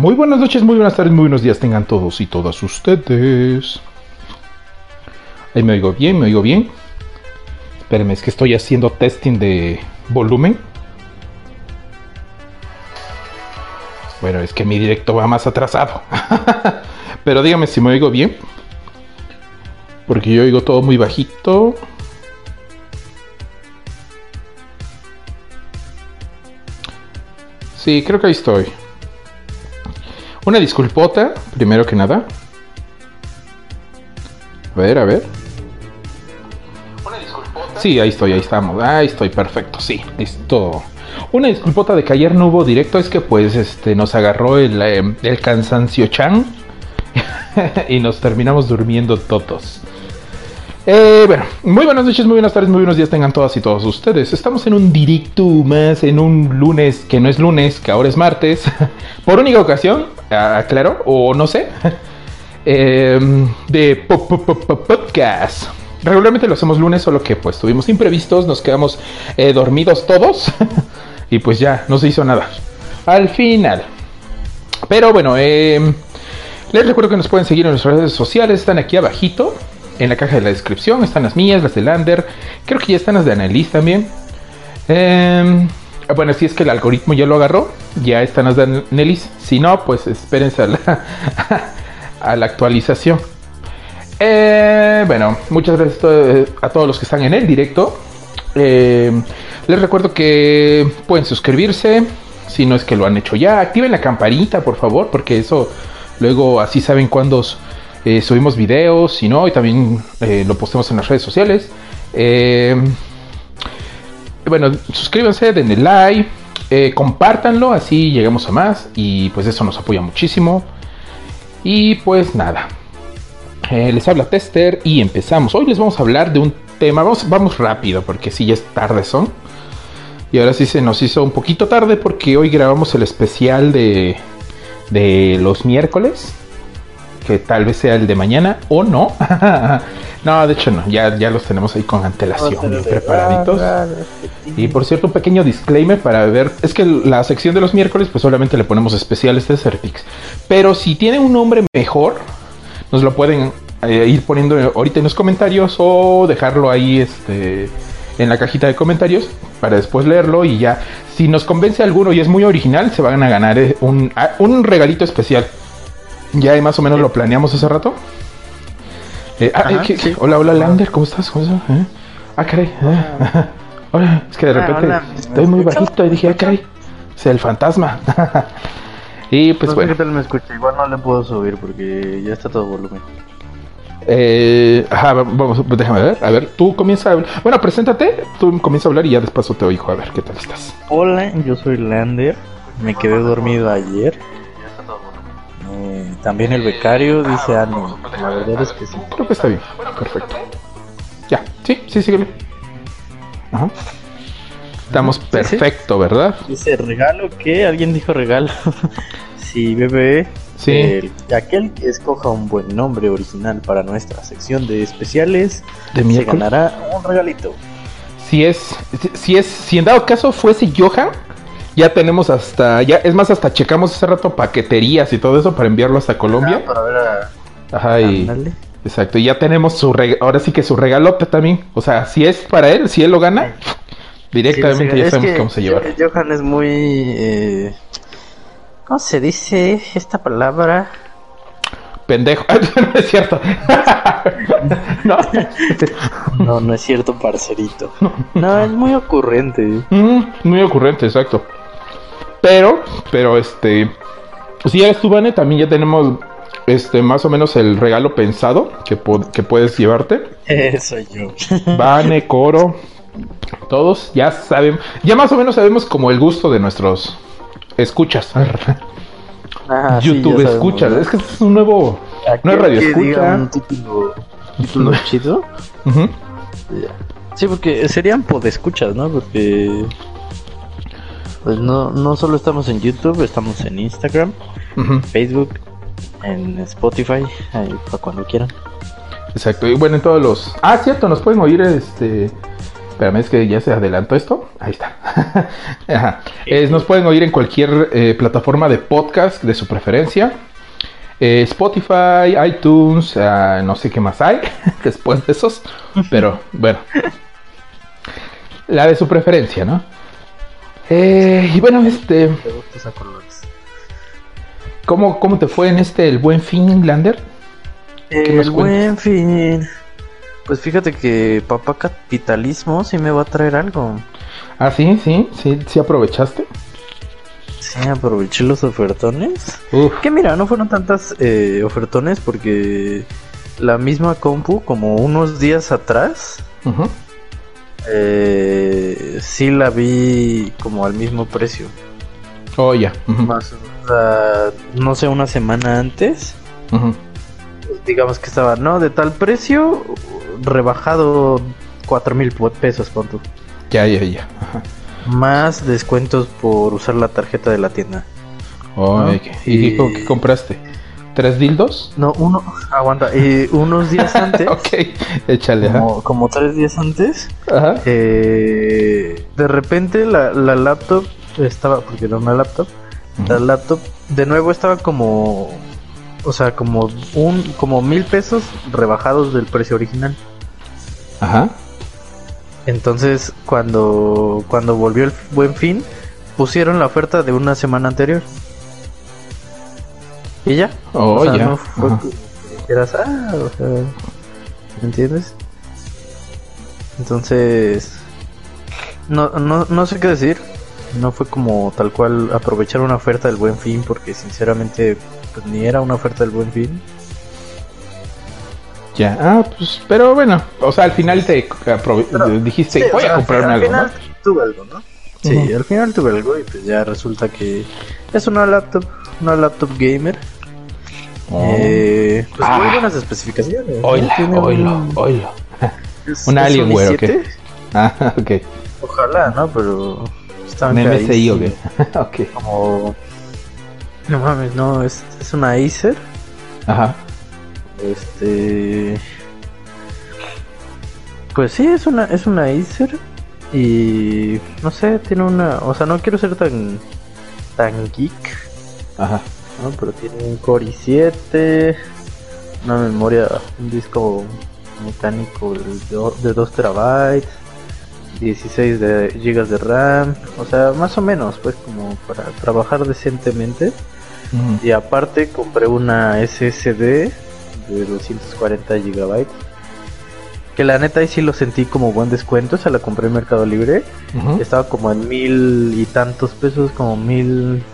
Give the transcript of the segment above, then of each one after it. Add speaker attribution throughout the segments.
Speaker 1: Muy buenas noches, muy buenas tardes, muy buenos días tengan todos y todas ustedes. Ahí me oigo bien, me oigo bien. Espérenme, es que estoy haciendo testing de volumen. Bueno, es que mi directo va más atrasado. Pero dígame si me oigo bien. Porque yo oigo todo muy bajito. Sí, creo que ahí estoy. Una disculpota, primero que nada. A ver, a ver. Sí, ahí estoy, ahí estamos. Ahí estoy, perfecto, sí, listo. Una disculpota de que ayer no hubo directo, es que pues este nos agarró el, eh, el cansancio chan y nos terminamos durmiendo todos. Eh, bueno, muy buenas noches, muy buenas tardes, muy buenos días tengan todas y todos ustedes. Estamos en un directo más, en un lunes que no es lunes, que ahora es martes. Por única ocasión, aclaro, o no sé, eh, de podcast. Regularmente lo hacemos lunes, solo que pues tuvimos imprevistos, nos quedamos eh, dormidos todos y pues ya no se hizo nada. Al final. Pero bueno, eh, les recuerdo que nos pueden seguir en nuestras redes sociales, están aquí abajito, en la caja de la descripción, están las mías, las de Lander, creo que ya están las de Annelies también. Eh, bueno, si es que el algoritmo ya lo agarró, ya están las de Annelies, si no, pues espérense a la, actualización. Eh, bueno, muchas gracias a to- a todos los que están en el directo. Eh, les recuerdo que pueden suscribirse, si no es que lo han hecho ya. Activen la campanita, por favor, porque eso luego así saben cuándo eh, subimos videos, si no, y también eh, lo postemos en las redes sociales. Eh, bueno, suscríbanse, denle like, compártanlo, así llegamos a más y pues eso nos apoya muchísimo. Y pues nada, les habla Tester y empezamos. Hoy les vamos a hablar de un tema, vamos, vamos rápido porque si ya es tarde son. Y ahora sí se nos hizo un poquito tarde porque hoy grabamos el especial de, de los miércoles. Que tal vez sea el de mañana o no. no, de hecho no, ya, ya los tenemos ahí con antelación, bien preparaditos. Y por cierto, un pequeño disclaimer para ver, es que la sección de los miércoles pues solamente le ponemos especiales de Certix. Pero si tienen un nombre mejor, nos lo pueden eh, ir poniendo ahorita en los comentarios o dejarlo ahí este en la cajita de comentarios para después leerlo y ya si nos convence alguno y es muy original se van a ganar eh, un, ah, un regalito especial. Ya ahí más o menos lo planeamos hace rato. Eh, ah,
Speaker 2: Ajá,
Speaker 1: eh, ¿qué-
Speaker 2: sí.
Speaker 1: Hola, hola Lander, ¿cómo estás? ¿Cómo estás? ¿Eh? Ah, caray. ah, Hola, es que de repente
Speaker 2: hola, ¿me
Speaker 1: estoy muy bajito y dije, ah, caray, es el fantasma. y pues
Speaker 2: no sé
Speaker 1: bueno.
Speaker 2: qué tal me escucha, igual no le puedo subir porque ya está todo volumen.
Speaker 1: Eh, ajá, vamos, déjame ver. A ver, tú comienza a hablar. Bueno, preséntate, tú comienza a hablar y ya después te oigo. A ver, ¿qué tal estás?
Speaker 2: Hola, yo soy Lander, me quedé dormido ayer. Eh, también el becario dice ánimo, la verdad es que sí.
Speaker 1: Creo que está bien. Perfecto. Ya, sí, sí, síguele. Ajá. Estamos
Speaker 2: Sí, sí.
Speaker 1: perfecto, ¿verdad?
Speaker 2: Dice regalo que alguien dijo regalo. sí, bebé.
Speaker 1: Sí.
Speaker 2: el- aquel que escoja un buen nombre original para nuestra sección de especiales
Speaker 1: De
Speaker 2: se
Speaker 1: miércoles.
Speaker 2: ganará un regalito.
Speaker 1: Si es, si es, si en dado caso fuese Johan, ya tenemos hasta, ya, es más, hasta checamos hace rato paqueterías y todo eso para enviarlo hasta Colombia.
Speaker 2: Ah, para ver a...
Speaker 1: Ajá, y, exacto, y ya tenemos su, reg- ahora sí que su regalote también. O sea, si es para él, si él lo gana, directamente
Speaker 2: Sí,
Speaker 1: ya
Speaker 2: es
Speaker 1: sabemos
Speaker 2: que
Speaker 1: cómo se lleva.
Speaker 2: Johan es muy. Eh, ¿Cómo se dice esta palabra?
Speaker 1: Pendejo. no es cierto. no.
Speaker 2: No, no es cierto, parcerito. No, es muy ocurrente.
Speaker 1: Mm, muy ocurrente, exacto. Pero, pero este. Si ya eres tú, Vane, también ya tenemos este más o menos el regalo pensado que, que puedes llevarte.
Speaker 2: soy yo.
Speaker 1: Vane, Coro, todos ya saben, ya más o menos sabemos como el gusto de nuestros escuchas.
Speaker 2: Ah, sí,
Speaker 1: YouTube escuchas, es que es un nuevo, no es radio
Speaker 2: que diga
Speaker 1: escucha.
Speaker 2: un título, título chido. Sí, porque serían podescuchas, ¿no? Porque. Pues no, no solo estamos en YouTube, estamos en Instagram, Facebook, en Spotify, ahí para cuando quieran.
Speaker 1: Exacto, y bueno, en todos los... Ah, cierto, nos pueden oír este Espérame, es que ya se adelantó esto. Ahí está. Ajá. Es- nos pueden oír en cualquier eh, plataforma de podcast de su preferencia. Eh, Spotify, iTunes, ah, no sé qué más hay después de esos. Pero bueno. La de su preferencia, ¿no? Eh, y bueno, este,
Speaker 2: De gustos a colores.
Speaker 1: ¿cómo, ¿cómo te fue en este el buen fin, Lander? ¿Qué nos
Speaker 2: El buen fin. Pues fíjate que papá capitalismo sí me va a traer algo.
Speaker 1: Ah, sí, sí, sí, sí aprovechaste.
Speaker 2: Sí, aproveché los ofertones.
Speaker 1: Uf,
Speaker 2: Que mira, no fueron tantas eh, ofertones porque la misma compu, como unos días atrás,
Speaker 1: ujú.
Speaker 2: Eh, sí la vi como al mismo precio.
Speaker 1: Oh, ya.
Speaker 2: Más, no sé, una semana antes. pues, digamos que estaba, ¿no? De tal precio, rebajado cuatro mil pesos, pon tú.
Speaker 1: Ya, ya, ya. Ajá.
Speaker 2: Más descuentos por usar la tarjeta de la tienda.
Speaker 1: Oh,
Speaker 2: ¿No?
Speaker 1: ¿y qué- ¿Y qué,
Speaker 2: Y-
Speaker 1: qué compraste? ¿Tres dildos?
Speaker 2: No, uno, aguanta, y unos días antes,
Speaker 1: ok, échale.
Speaker 2: como, como tres días antes,
Speaker 1: Ajá.
Speaker 2: eh, de repente la, la laptop estaba, porque era una laptop, la laptop de nuevo estaba como, o sea, como un, como mil pesos rebajados del precio original.
Speaker 1: Ajá.
Speaker 2: Entonces, cuando, cuando volvió el buen fin, pusieron la oferta de una semana anterior. Y ya.
Speaker 1: Oh,
Speaker 2: o sea,
Speaker 1: ya.
Speaker 2: no fue que dijeras, ah, o sea, ¿me entiendes? Entonces, no, no, no sé qué decir. No fue como tal cual aprovechar una oferta del buen fin, porque sinceramente, pues ni era una oferta del buen fin.
Speaker 1: Ya. Ah, pues, pero bueno. O sea, al final te
Speaker 2: Pero-
Speaker 1: dijiste,
Speaker 2: Sí, o
Speaker 1: voy
Speaker 2: sea,
Speaker 1: a comprar
Speaker 2: al
Speaker 1: algo, ¿no?
Speaker 2: final tuve algo, ¿no? Sí,
Speaker 1: Ujú.
Speaker 2: al final tuve algo y pues ya resulta que es una laptop, una laptop gamer.
Speaker 1: Oh.
Speaker 2: Eh, pues
Speaker 1: Ah.
Speaker 2: muy buenas especificaciones. ¿no?
Speaker 1: Oilo,
Speaker 2: un-
Speaker 1: oilo, oilo.
Speaker 2: es-
Speaker 1: un
Speaker 2: es
Speaker 1: Alienware, ¿o
Speaker 2: i7.
Speaker 1: qué? Ah, ok.
Speaker 2: Ojalá, ¿no? Pero está
Speaker 1: Un MSI, ok.
Speaker 2: Como... No mames, no, es, es una Acer.
Speaker 1: Ajá.
Speaker 2: Este... Pues sí, es una, es una Acer. Y no sé, tiene una... O sea, no quiero ser tan, tan geek.
Speaker 1: Ajá.
Speaker 2: ¿no? Pero tiene un Core i7, una memoria, un disco mecánico de de 2 terabytes, 16 de gigas de RAM, o sea, más o menos, pues como para trabajar decentemente. Y aparte compré una SSD de 240 gigabytes. Que la neta ahí sí lo sentí como buen descuento, se la compré en Mercado Libre. Estaba como en mil y tantos pesos, como mil,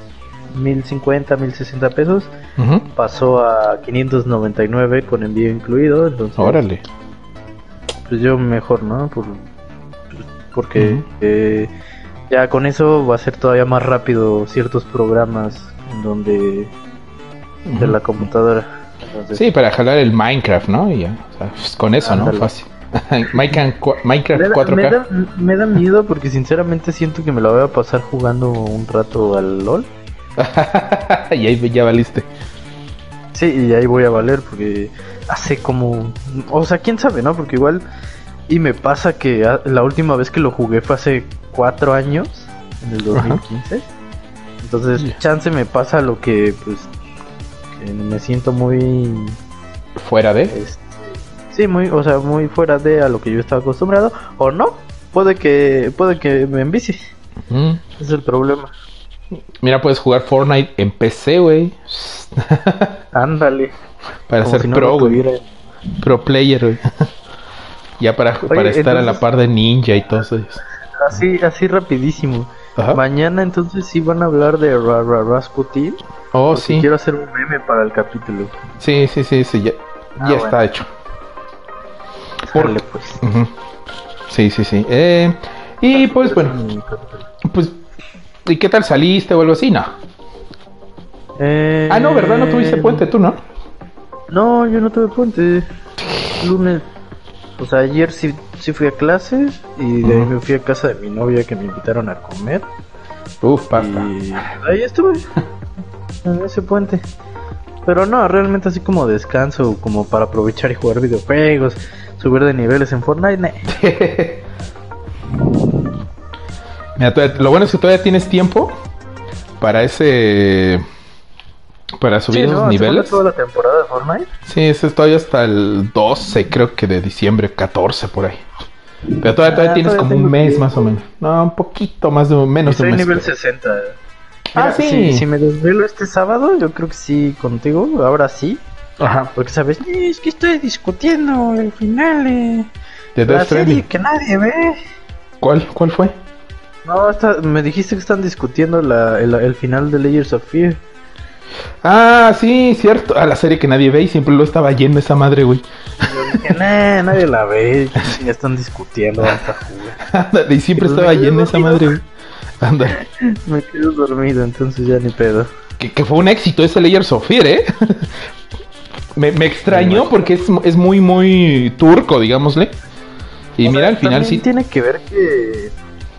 Speaker 2: mil cincuenta, mil sesenta pesos
Speaker 1: Ujú.
Speaker 2: pasó a 599 con envío incluido, entonces
Speaker 1: Órale.
Speaker 2: pues yo mejor, ¿no? Por, porque eh, ya con eso va a ser todavía más rápido ciertos programas en donde de
Speaker 1: Ujú.
Speaker 2: la computadora. Entonces,
Speaker 1: Sí, para jalar el Minecraft, ¿no? Y ya. O sea, pues, con eso, ¿no? Fácil. Minecraft, cua- Minecraft
Speaker 2: me, da,
Speaker 1: 4K.
Speaker 2: me, da, me da miedo porque sinceramente siento que me la voy a pasar jugando un rato al LOL.
Speaker 1: y ahí ya valiste.
Speaker 2: Sí, y ahí voy a valer porque hace como... O sea, quién sabe, ¿no? Porque igual... Y me pasa que la última vez que lo jugué fue hace cuatro años, en el 2015. Entonces,
Speaker 1: Ya.
Speaker 2: chance me pasa lo que, pues, que me siento muy...
Speaker 1: Fuera de.
Speaker 2: Este, sí, muy, o sea, muy fuera de a lo que yo estaba acostumbrado. O no, puede que, puede que me envicie. Es el problema.
Speaker 1: Mira, puedes jugar Fortnite en PC, güey.
Speaker 2: Ándale.
Speaker 1: Para
Speaker 2: como
Speaker 1: ser
Speaker 2: si no
Speaker 1: pro, güey. Pro player, güey. ya para, para estar a la par de Ninja y todo eso.
Speaker 2: Así, así rapidísimo.
Speaker 1: Ajá.
Speaker 2: Mañana entonces sí van a hablar de Ra Ra Rasputin.
Speaker 1: Oh,
Speaker 2: porque
Speaker 1: sí.
Speaker 2: Quiero hacer un meme para el capítulo.
Speaker 1: Sí, sí, sí, sí. Ya,
Speaker 2: Ah,
Speaker 1: ya
Speaker 2: bueno.
Speaker 1: está hecho. Por-
Speaker 2: Sale, pues.
Speaker 1: Sí, sí, sí. Eh, y pues bueno, pues. ¿Y qué tal saliste o algo así? No.
Speaker 2: Eh,
Speaker 1: Ah, no, ¿verdad? No tuviste puente tú, ¿no?
Speaker 2: No, yo no tuve puente. Lunes. O sea, ayer sí, sí fui a clases y de ahí me fui a casa de mi novia que me invitaron a comer.
Speaker 1: Uf, pasta.
Speaker 2: Y ahí estuve. En ese puente. Pero no, realmente así como descanso, como para aprovechar y jugar videojuegos, subir de niveles en Fortnite. nah.
Speaker 1: Mira, todavía- lo bueno es que todavía tienes tiempo para ese. Para subir
Speaker 2: Sí,
Speaker 1: esos
Speaker 2: ¿no?
Speaker 1: niveles.
Speaker 2: toda la temporada de Fortnite?
Speaker 1: Sí, eso es todavía hasta el 12, creo que de diciembre, 14 por ahí. Pero todavía, todavía
Speaker 2: Ah,
Speaker 1: tienes
Speaker 2: todavía
Speaker 1: como un mes
Speaker 2: tiempo.
Speaker 1: más o menos. No, un poquito más de menos de
Speaker 2: Estoy
Speaker 1: un
Speaker 2: en
Speaker 1: mes.
Speaker 2: nivel
Speaker 1: creo.
Speaker 2: 60.
Speaker 1: Ah,
Speaker 2: Mira,
Speaker 1: sí.
Speaker 2: Si, si me desvelo este sábado, yo creo que sí contigo, ahora sí.
Speaker 1: Ajá.
Speaker 2: Porque sabes, "Eh, es que estoy discutiendo el final eh,
Speaker 1: De
Speaker 2: la serie que nadie ve.
Speaker 1: ¿Cuál? ¿Cuál fue?
Speaker 2: No, está- me dijiste que están discutiendo la, el, el final de Layers of Fear.
Speaker 1: Ah, sí, cierto. A la serie que nadie ve y siempre lo estaba lleno esa madre, güey.
Speaker 2: Yo dije, nah, nadie la ve. Ya están discutiendo.
Speaker 1: Ándale, y siempre
Speaker 2: Pero
Speaker 1: estaba llena esa madre, güey. Ándale.
Speaker 2: Me quedo dormido, entonces ya ni pedo.
Speaker 1: Que, que fue un éxito ese Layers of Fear, ¿eh? me, me extrañó porque es, es muy, muy turco, digámosle. Y mira, al final sí.
Speaker 2: tiene que ver que,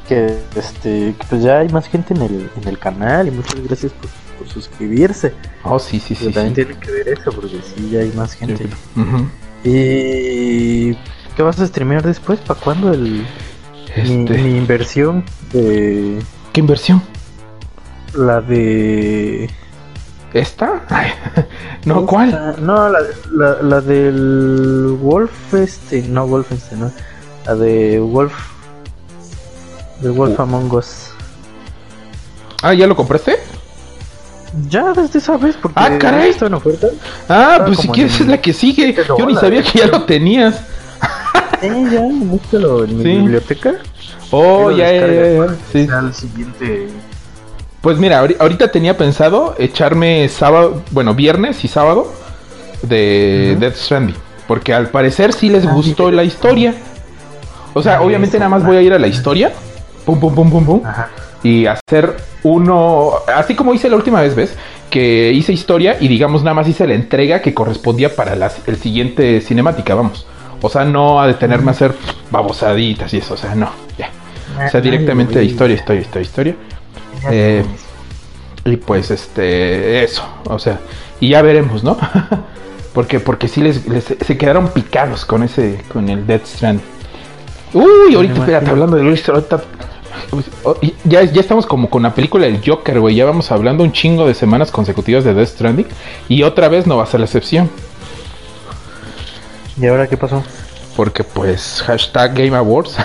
Speaker 2: que, este, que pues ya hay más gente en el, en el canal y muchas gracias por, por suscribirse.
Speaker 1: Oh, sí, sí,
Speaker 2: Pero
Speaker 1: sí.
Speaker 2: también
Speaker 1: sí.
Speaker 2: tiene que ver eso, porque sí, ya hay más gente. ¿Y qué vas a streamear después? ¿Para cuándo el, mi,
Speaker 1: Este,
Speaker 2: mi inversión de
Speaker 1: ¿Qué inversión?
Speaker 2: la de...
Speaker 1: ¿Esta? Ay, no, ¿cuál?
Speaker 2: No, la, la, la del Wolfenstein, no Wolfenstein, no. La de Wolf... De Wolf
Speaker 1: Uh.
Speaker 2: Among Us.
Speaker 1: Ah, ¿ya lo compraste?
Speaker 2: Ya desde esa vez, porque
Speaker 1: Ah, caray.
Speaker 2: está en oferta.
Speaker 1: Ah, pues si quieres
Speaker 2: en
Speaker 1: es la que sigue. Yo ni sabía que ya lo tenías.
Speaker 2: Sí, ya, búscalo en mi
Speaker 1: Sí.
Speaker 2: biblioteca.
Speaker 1: Oh, ya, ya, ya, Sí.
Speaker 2: el siguiente.
Speaker 1: Pues mira, ahori- ahorita tenía pensado echarme sábado, bueno, viernes y sábado de. Death Stranding. Porque al parecer sí les
Speaker 2: Ah,
Speaker 1: gustó la historia. O sea,
Speaker 2: Ah,
Speaker 1: obviamente nada más voy a ir a la historia. Pum, pum, pum, pum, pum.
Speaker 2: Ajá.
Speaker 1: y hacer uno, así como hice la última vez, ¿ves? Que hice historia y digamos nada más hice la entrega que correspondía para las, el siguiente cinemática, vamos. O sea, no a detenerme a hacer babosaditas y eso, o sea, no, ya. O sea, directamente historia, historia, historia, historia. Eh, y pues este, eso, o sea, y ya veremos, ¿no? porque porque sí les, les- se quedaron picados con ese, con el Death Strand. Uy, ahorita, espérate, hablando de Luis, ahorita ya, ya estamos como con la película del Joker, güey. Ya vamos hablando un chingo de semanas consecutivas de Death Stranding. Y otra vez no va a ser la excepción.
Speaker 2: ¿Y ahora qué pasó?
Speaker 1: Porque pues hashtag Game Awards.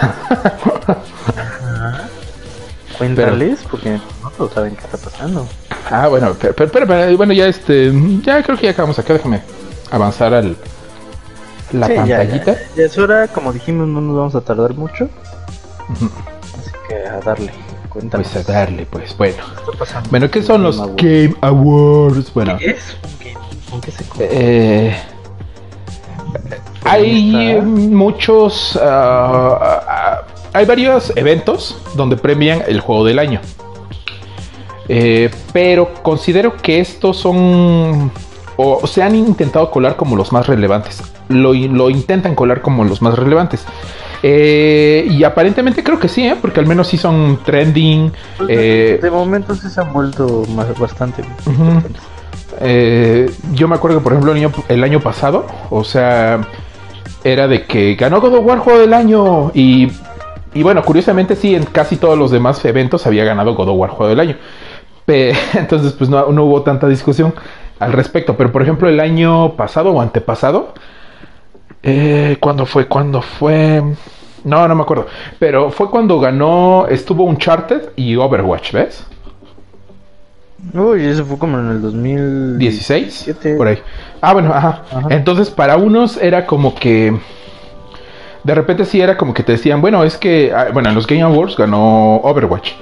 Speaker 2: Cuéntales, porque no todos saben qué está pasando.
Speaker 1: ah, bueno, pero, pero- pero- pero, bueno, ya este. Ya creo que ya acabamos acá. Déjame avanzar al. La
Speaker 2: Sí, ya, ya,
Speaker 1: pantallita.
Speaker 2: Ya, es hora, como dijimos, no nos vamos a tardar mucho. Así que a darle. Cuéntanos.
Speaker 1: Pues a darle, pues bueno.
Speaker 2: ¿Qué está pasando?
Speaker 1: Bueno, ¿qué son los
Speaker 2: Game Awards?
Speaker 1: Game Awards? Bueno,
Speaker 2: ¿Qué es? ¿Con qué, con qué se come?
Speaker 1: eh, hay muchos. ah, hay varios eventos donde premian el juego del año. Eh, pero considero que estos son. O se han intentado colar como los más relevantes. Lo, lo intentan colar como los más relevantes. Eh, y aparentemente creo que sí, ¿eh? porque al menos sí son trending.
Speaker 2: Pues,
Speaker 1: eh,
Speaker 2: de momento sí se han vuelto más, bastante.
Speaker 1: Eh, yo me acuerdo que, por ejemplo, el año, el año pasado, o sea, era de que ganó God of War Juego del Año. Y, y bueno, curiosamente, sí, en casi todos los demás eventos había ganado God of War Juego del Año. Pe- entonces, pues no, no hubo tanta discusión al respecto. Pero, por ejemplo, el año pasado o antepasado, eh, ¿cuándo fue? ¿Cuándo fue? No, no me acuerdo. Pero fue cuando ganó, estuvo Uncharted y Overwatch, ¿ves?
Speaker 2: Uy, eso fue como en el 2000.
Speaker 1: 16
Speaker 2: 17.
Speaker 1: por ahí. Ah, bueno, ajá.
Speaker 2: Ajá.
Speaker 1: Entonces, para unos era como que de repente sí era como que te decían, bueno, es que ah, bueno, en los Game Awards ganó Overwatch,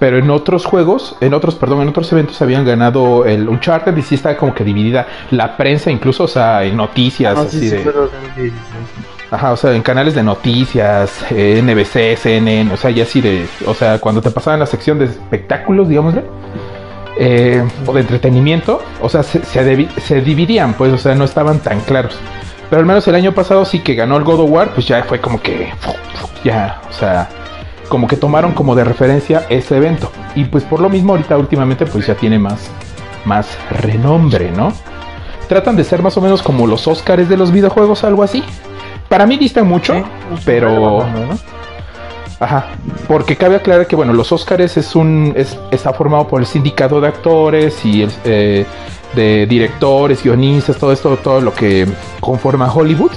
Speaker 1: pero en otros juegos, en otros, perdón, en otros eventos habían ganado el Uncharted y sí estaba como que dividida la prensa incluso, o sea, en noticias
Speaker 2: Ah,
Speaker 1: así
Speaker 2: sí, sí,
Speaker 1: de
Speaker 2: 2016.
Speaker 1: Ajá, o sea, en canales de noticias, eh, NBC, CNN, o sea, ya así de, o sea, cuando te pasaban la sección de espectáculos, digámosle, eh, o de entretenimiento, o sea, se, se dividían, pues, o sea, no estaban tan claros. Pero al menos el año pasado sí que ganó el God of War, pues ya fue como que, ya, o sea, como que tomaron como de referencia ese evento. Y pues por lo mismo ahorita últimamente pues ya tiene más, más renombre, ¿no? Tratan de ser más o menos como los Oscars de los videojuegos, algo así. Para mí distan mucho,
Speaker 2: Sí,
Speaker 1: pero... Ajá, porque cabe aclarar que bueno, los Oscars es un es, está formado por el sindicato de actores y el, eh, de directores, guionistas, todo esto, todo lo que conforma Hollywood.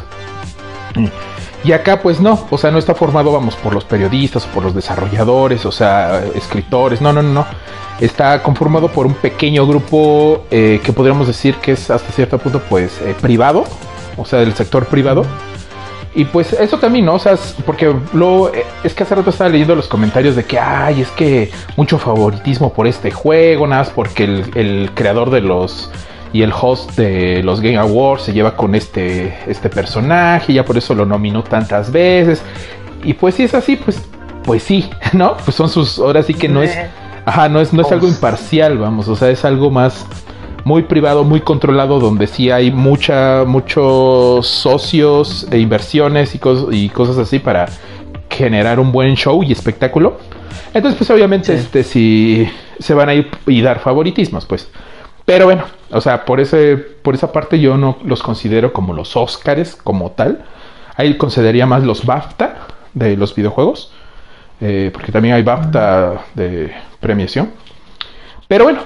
Speaker 1: Y acá pues no, o sea, no está formado, vamos, por los periodistas o por los desarrolladores, o sea, escritores, no, no, no, no. Está conformado por un pequeño grupo eh, que podríamos decir que es hasta cierto punto pues eh, privado, o sea, del sector privado. Y pues eso también, ¿no? O sea, porque lo eh, es que hace rato estaba leyendo los comentarios de que, ay, es que mucho favoritismo por este juego, nada más porque el, el creador de los y el host de los Game Awards se lleva con este, este personaje, ya por eso lo nominó tantas veces. Y pues si es así, pues, pues sí, ¿no? Pues son sus, ahora sí que no es, ajá, no es, no es algo imparcial, vamos, o sea, es algo más muy privado, muy controlado, donde sí hay mucha, muchos socios e inversiones y, cos y cosas así para generar un buen show y espectáculo. Entonces, pues obviamente, sí. este, si se van a ir y dar favoritismos, pues. Pero bueno, o sea, por ese, por esa parte yo no los considero como los Oscars como tal. Ahí consideraría más los BAFTA de los videojuegos. Eh, porque también hay BAFTA de premiación. Pero bueno,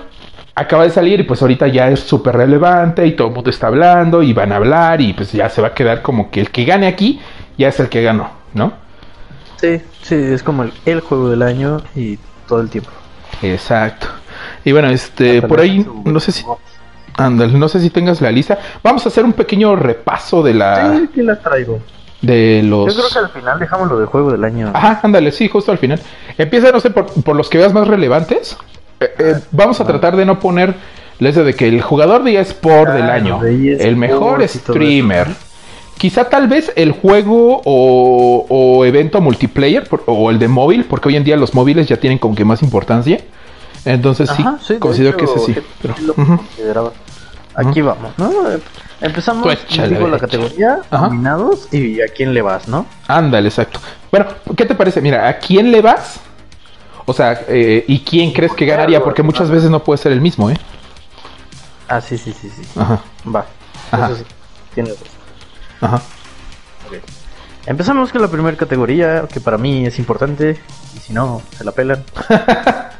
Speaker 1: acaba de salir y pues ahorita ya es súper relevante y todo el mundo está hablando y van a hablar y pues ya se va a quedar como que el que gane aquí ya es el que ganó, ¿no?
Speaker 2: Sí, sí, es como el, el juego del año y todo el tiempo.
Speaker 1: Exacto. Y bueno, este, por ahí, no sé si, ándale, no sé si tengas la lista. Vamos a hacer un pequeño repaso de la.
Speaker 2: Sí, que la traigo.
Speaker 1: De los.
Speaker 2: Yo creo que al final dejamos lo de juego del año.
Speaker 1: Ajá, ándale, sí, justo al final. Empieza, no sé, por, por los que veas más relevantes. Eh, eh, vamos a tratar de no poner les de que el jugador de eSport ah, del año, el mejor streamer. Quizá tal vez el juego o, o evento multiplayer por, o el de móvil, porque hoy en día los móviles ya tienen como que más importancia. Entonces Ajá, sí, sí, considero hecho, que ese sí. Pero,
Speaker 2: lo uh -huh. Aquí uh -huh. vamos, ¿no? Empezamos con digo, la categoría, Ajá. nominados y a quién le vas, ¿no?
Speaker 1: Ándale, exacto. Bueno, ¿qué te parece? Mira, ¿a quién le vas? O sea, eh, ¿y quién crees que ganaría? Porque muchas veces no puede ser el mismo, ¿eh?
Speaker 2: Ah, sí, sí, sí, sí.
Speaker 1: Ajá.
Speaker 2: Va.
Speaker 1: Ajá.
Speaker 2: Eso sí. Tienes razón.
Speaker 1: Ajá.
Speaker 2: Okay. Empezamos con la primera categoría, que para mí es importante, y si no, se la pelan.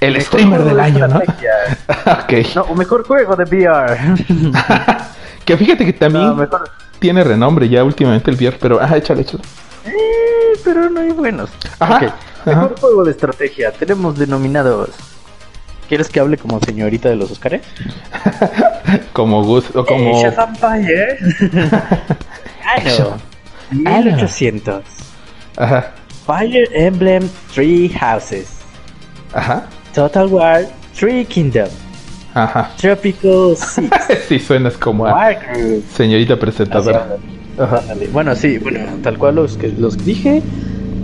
Speaker 1: El streamer del año, ¿no?
Speaker 2: okay. No, mejor juego de VR.
Speaker 1: que fíjate que también no, mejor... tiene renombre ya últimamente el VR, pero ah, échale, échale.
Speaker 2: Eh, pero no hay buenos.
Speaker 1: Ajá.
Speaker 2: Okay. Mejor Ajá. juego de estrategia. Tenemos denominados. ¿Quieres que hable como señorita de los Oscars?
Speaker 1: como Gus o como.
Speaker 2: Age of Empire. Año 1800.
Speaker 1: Ajá.
Speaker 2: Fire Emblem Three Houses.
Speaker 1: Ajá.
Speaker 2: Total War Three Kingdom.
Speaker 1: Ajá.
Speaker 2: Tropical Six.
Speaker 1: sí, suenas como a señorita presentadora.
Speaker 2: Ajá. Bueno, sí, bueno, tal cual los que los dije.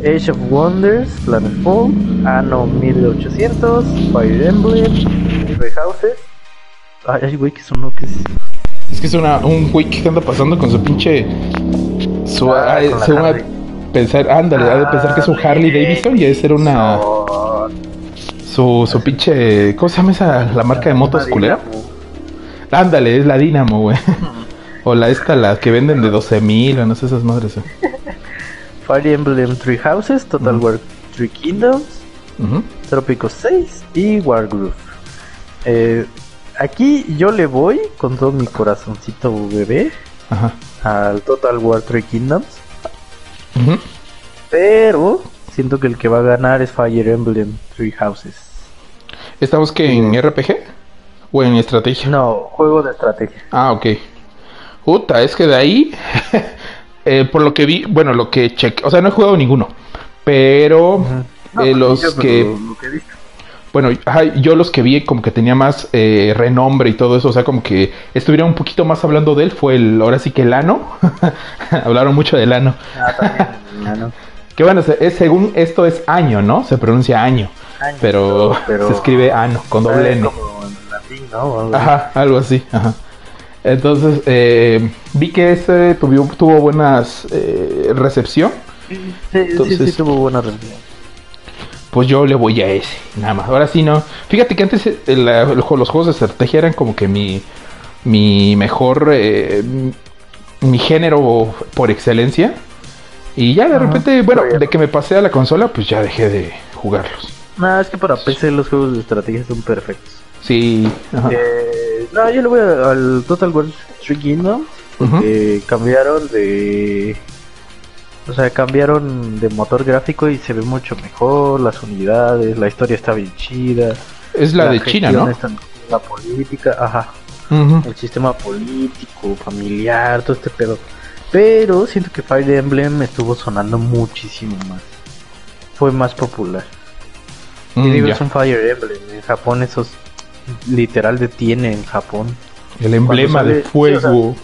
Speaker 2: Age of Wonders, Planetfall, Anno 1800, Fire Emblem, Three Houses. Ay, güey, que sonó que es.
Speaker 1: Es que es una, un güey que anda pasando con su pinche. Su,
Speaker 2: Ah,
Speaker 1: a pensar, ándale, ha de pensar que es un Harley Davidson y debe ser una. Su, su pinche. ¿Cómo se llama esa? La marca de motos culera. Ándale, es la Dynamo, güey. O la esta, la que venden de 12 mil, o no sé esas madres. eh.
Speaker 2: Fire Emblem Three Houses, Total. War Three Kingdoms,
Speaker 1: Ujú.
Speaker 2: Trópico 6 y Wargroove. Eh, aquí yo le voy con todo mi corazoncito bebé
Speaker 1: Ajá.
Speaker 2: al Total War Three Kingdoms,
Speaker 1: Ujú.
Speaker 2: pero siento que el que va a ganar es Fire Emblem Three Houses.
Speaker 1: ¿Estamos que en RPG? ¿O en estrategia?
Speaker 2: No, juego de estrategia.
Speaker 1: Ah, ok. Puta, es que de ahí, eh, por lo que vi, bueno, lo que cheque, o sea, no he jugado ninguno, pero
Speaker 2: No,
Speaker 1: eh, los
Speaker 2: yo, pero
Speaker 1: que,
Speaker 2: lo que
Speaker 1: bueno, ajá, yo los que vi como que tenía más eh, renombre y todo eso, o sea, como que estuvieron un poquito más hablando de él, fue el, ahora sí que el ano, hablaron mucho del ano,
Speaker 2: Ah, también.
Speaker 1: que bueno, es, según esto es año, ¿no? Se pronuncia año,
Speaker 2: Año,
Speaker 1: pero,
Speaker 2: pero-
Speaker 1: se escribe ano, con doble N.
Speaker 2: como en latín, ¿no? Algo.
Speaker 1: Ajá, algo así, ajá. Entonces, eh, vi que ese tuvo, tuvo buenas eh, recepción.
Speaker 2: Sí, sí,
Speaker 1: Entonces-
Speaker 2: sí, tuvo buena reacción.
Speaker 1: Pues yo le voy a ese, nada más. Ahora sí no. Fíjate que antes eh, el los juegos de estrategia eran como que mi, mi mejor, eh, mi género por excelencia. Y ya de
Speaker 2: Ajá.
Speaker 1: repente, bueno, de que me pasé a la consola, pues ya dejé de jugarlos.
Speaker 2: No, es que para PC los juegos de estrategia son perfectos.
Speaker 1: Sí. ajá.
Speaker 2: Eh, no, yo le voy a- al Total War 3 Kingdoms porque cambiaron de. O sea, cambiaron de motor gráfico y se ve mucho mejor, las unidades, la historia está bien chida.
Speaker 1: Es la, de China, ¿no?
Speaker 2: la política, ajá. El sistema político, familiar, todo este pedo. Pero siento que Fire Emblem estuvo sonando muchísimo más. Fue más popular. Y
Speaker 1: Mm,
Speaker 2: digo,
Speaker 1: ya.
Speaker 2: es un Fire Emblem. En Japón esos literal detiene en Japón.
Speaker 1: El emblema de fuego.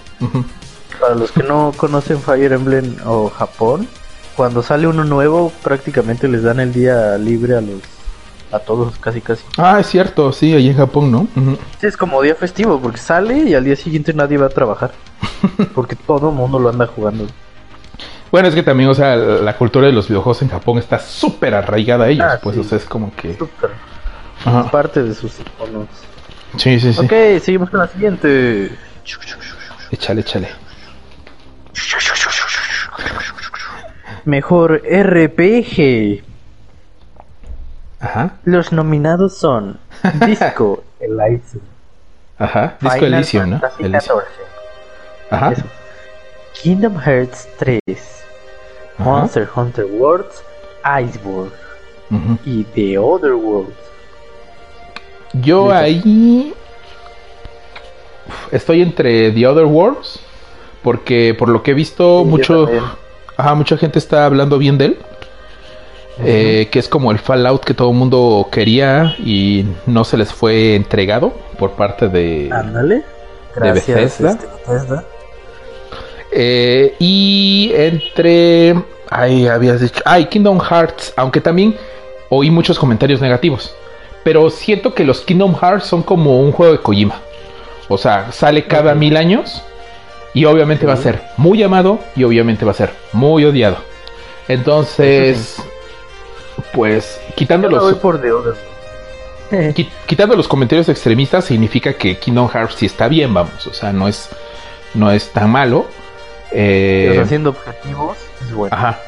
Speaker 2: Para los que no conocen Fire Emblem o Japón, cuando sale uno nuevo prácticamente les dan el día libre a los a todos casi casi.
Speaker 1: Ah, es cierto, sí, ahí en Japón, ¿no?
Speaker 2: Sí, es como día festivo porque sale y al día siguiente nadie va a trabajar. Porque todo el mundo lo anda jugando.
Speaker 1: Bueno, es que también, o sea, la cultura de los videojuegos en Japón está súper arraigada a ellos,
Speaker 2: Ah,
Speaker 1: pues,
Speaker 2: sí.
Speaker 1: o sea, es como que...
Speaker 2: Súper.
Speaker 1: Ajá.
Speaker 2: Parte de sus iconos.
Speaker 1: Sí, sí, sí.
Speaker 2: Ok, seguimos con la siguiente.
Speaker 1: Échale, échale.
Speaker 2: Mejor RPG.
Speaker 1: Ajá,
Speaker 2: Los nominados son Disco Elysium,
Speaker 1: ajá. Disco
Speaker 2: Final
Speaker 1: Elysium, ¿no? Elysium. Ajá.
Speaker 2: Eso. Kingdom Hearts 3,
Speaker 1: Ajá.
Speaker 2: Monster Hunter Worlds, Iceborne y The Other Worlds.
Speaker 1: Yo ahí estoy entre The Other Worlds porque por lo que he visto
Speaker 2: Sí,
Speaker 1: mucho, ajá, mucha gente está hablando bien de él. Eh, que es como el Fallout que todo el mundo quería y no se les fue entregado por parte de,
Speaker 2: Ándale. Gracias,
Speaker 1: Bethesda.
Speaker 2: este, Bethesda.
Speaker 1: Eh, y entre. Ay, habías dicho. Ay, Kingdom Hearts. Aunque también oí muchos comentarios negativos. Pero siento que los Kingdom Hearts son como un juego de Kojima. O sea, sale cada mil años. Y obviamente va a ser muy amado. Y obviamente va a ser muy odiado. Entonces. Pues, quitando los,
Speaker 2: por The Other Worlds.
Speaker 1: qui- quitando los comentarios extremistas, significa que Kingdom Hearts sí está bien, vamos. O sea, no es, no es tan malo. Eh,
Speaker 2: O sea, haciendo objetivos es bueno.
Speaker 1: Ajá.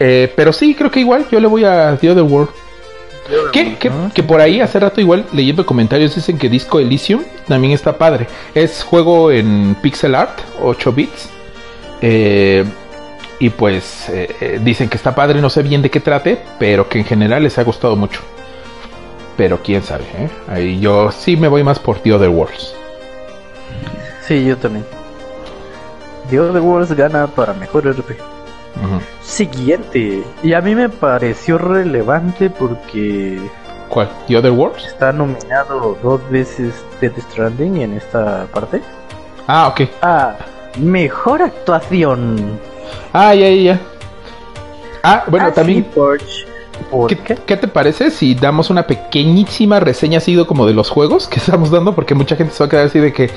Speaker 1: Eh, pero sí, creo que igual yo le voy a The Other World. Que, que,
Speaker 2: ¿no?
Speaker 1: que por ahí hace rato igual leyendo comentarios dicen que Disco Elysium también está padre. Es juego en pixel art, 8 bits. Eh, y pues eh, eh, dicen que está padre, no sé bien de qué trate, pero que en general les ha gustado mucho. Pero quién sabe, ¿eh? Ahí yo sí me voy más por The Other Worlds.
Speaker 2: Sí, yo también. The Other Worlds gana para mejor.
Speaker 1: Ujú.
Speaker 2: Siguiente. Y a mí me pareció relevante porque
Speaker 1: ¿Cuál? ¿The Other Worlds?
Speaker 2: está nominado dos veces Death Stranding en esta parte.
Speaker 1: Ah, ok.
Speaker 2: Ah, mejor actuación.
Speaker 1: Ah, ya, ya, ya. Ah, bueno,
Speaker 2: Ashley
Speaker 1: también
Speaker 2: Porch. ¿Por
Speaker 1: ¿Qué,
Speaker 2: qué?
Speaker 1: qué te parece si damos una pequeñísima reseña así como de los juegos que estamos dando? Porque mucha gente se va a quedar así de que,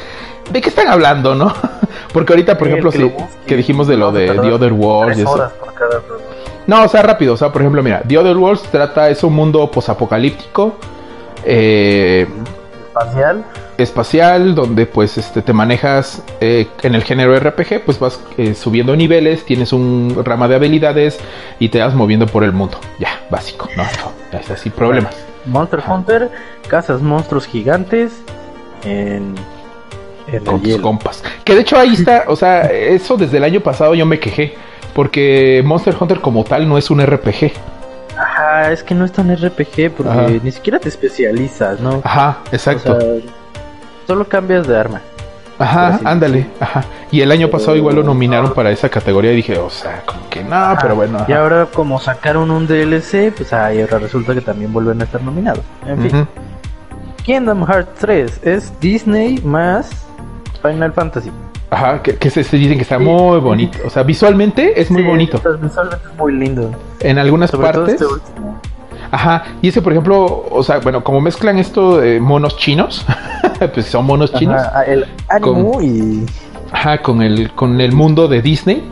Speaker 1: ¿de qué están hablando, no? Porque ahorita, por ejemplo,
Speaker 2: que
Speaker 1: si- que dijimos de lo de The Other Worlds y eso. No, o sea, rápido, o sea, por ejemplo, mira, The Other Worlds trata, es un mundo posapocalíptico, eh,
Speaker 2: Espacial.
Speaker 1: Espacial, donde pues este, te manejas eh, en el género RPG, pues vas eh, subiendo niveles, tienes un rama de habilidades y te vas moviendo por el mundo. Ya, básico, ¿no? Está sin problemas.
Speaker 2: Monster. Hunter. Cazas monstruos gigantes. En. En
Speaker 1: con tus compas. Que de hecho ahí está, o sea, eso desde el año pasado yo me quejé. Porque Monster Hunter como tal no es un RPG.
Speaker 2: Ajá, es que no es tan RPG porque
Speaker 1: Ajá.
Speaker 2: ni siquiera te especializas, ¿no?
Speaker 1: Ajá, exacto.
Speaker 2: O sea, solo cambias de arma.
Speaker 1: ajá, ándale. Ajá. Y el año pasado igual lo nominaron
Speaker 2: no.
Speaker 1: para esa categoría y dije, o sea, como que no,
Speaker 2: Ajá.
Speaker 1: pero bueno.
Speaker 2: Y ahora como sacaron un DLC, pues ahí ahora resulta que también vuelven a estar nominados. En fin.
Speaker 1: Ujú.
Speaker 2: Kingdom Hearts 3 es Disney más Final Fantasy.
Speaker 1: Ajá, que, que se, se dicen que está
Speaker 2: Sí.
Speaker 1: muy bonito. O sea, visualmente es muy
Speaker 2: Sí,
Speaker 1: bonito.
Speaker 2: Visualmente es muy lindo.
Speaker 1: En algunas
Speaker 2: Sobre
Speaker 1: partes.
Speaker 2: este último.
Speaker 1: Ajá. Y ese, por ejemplo, o sea, bueno, como mezclan esto de monos chinos, pues son monos chinos.
Speaker 2: Ajá, el ánimo y
Speaker 1: Ajá, con el, con el mundo de Disney.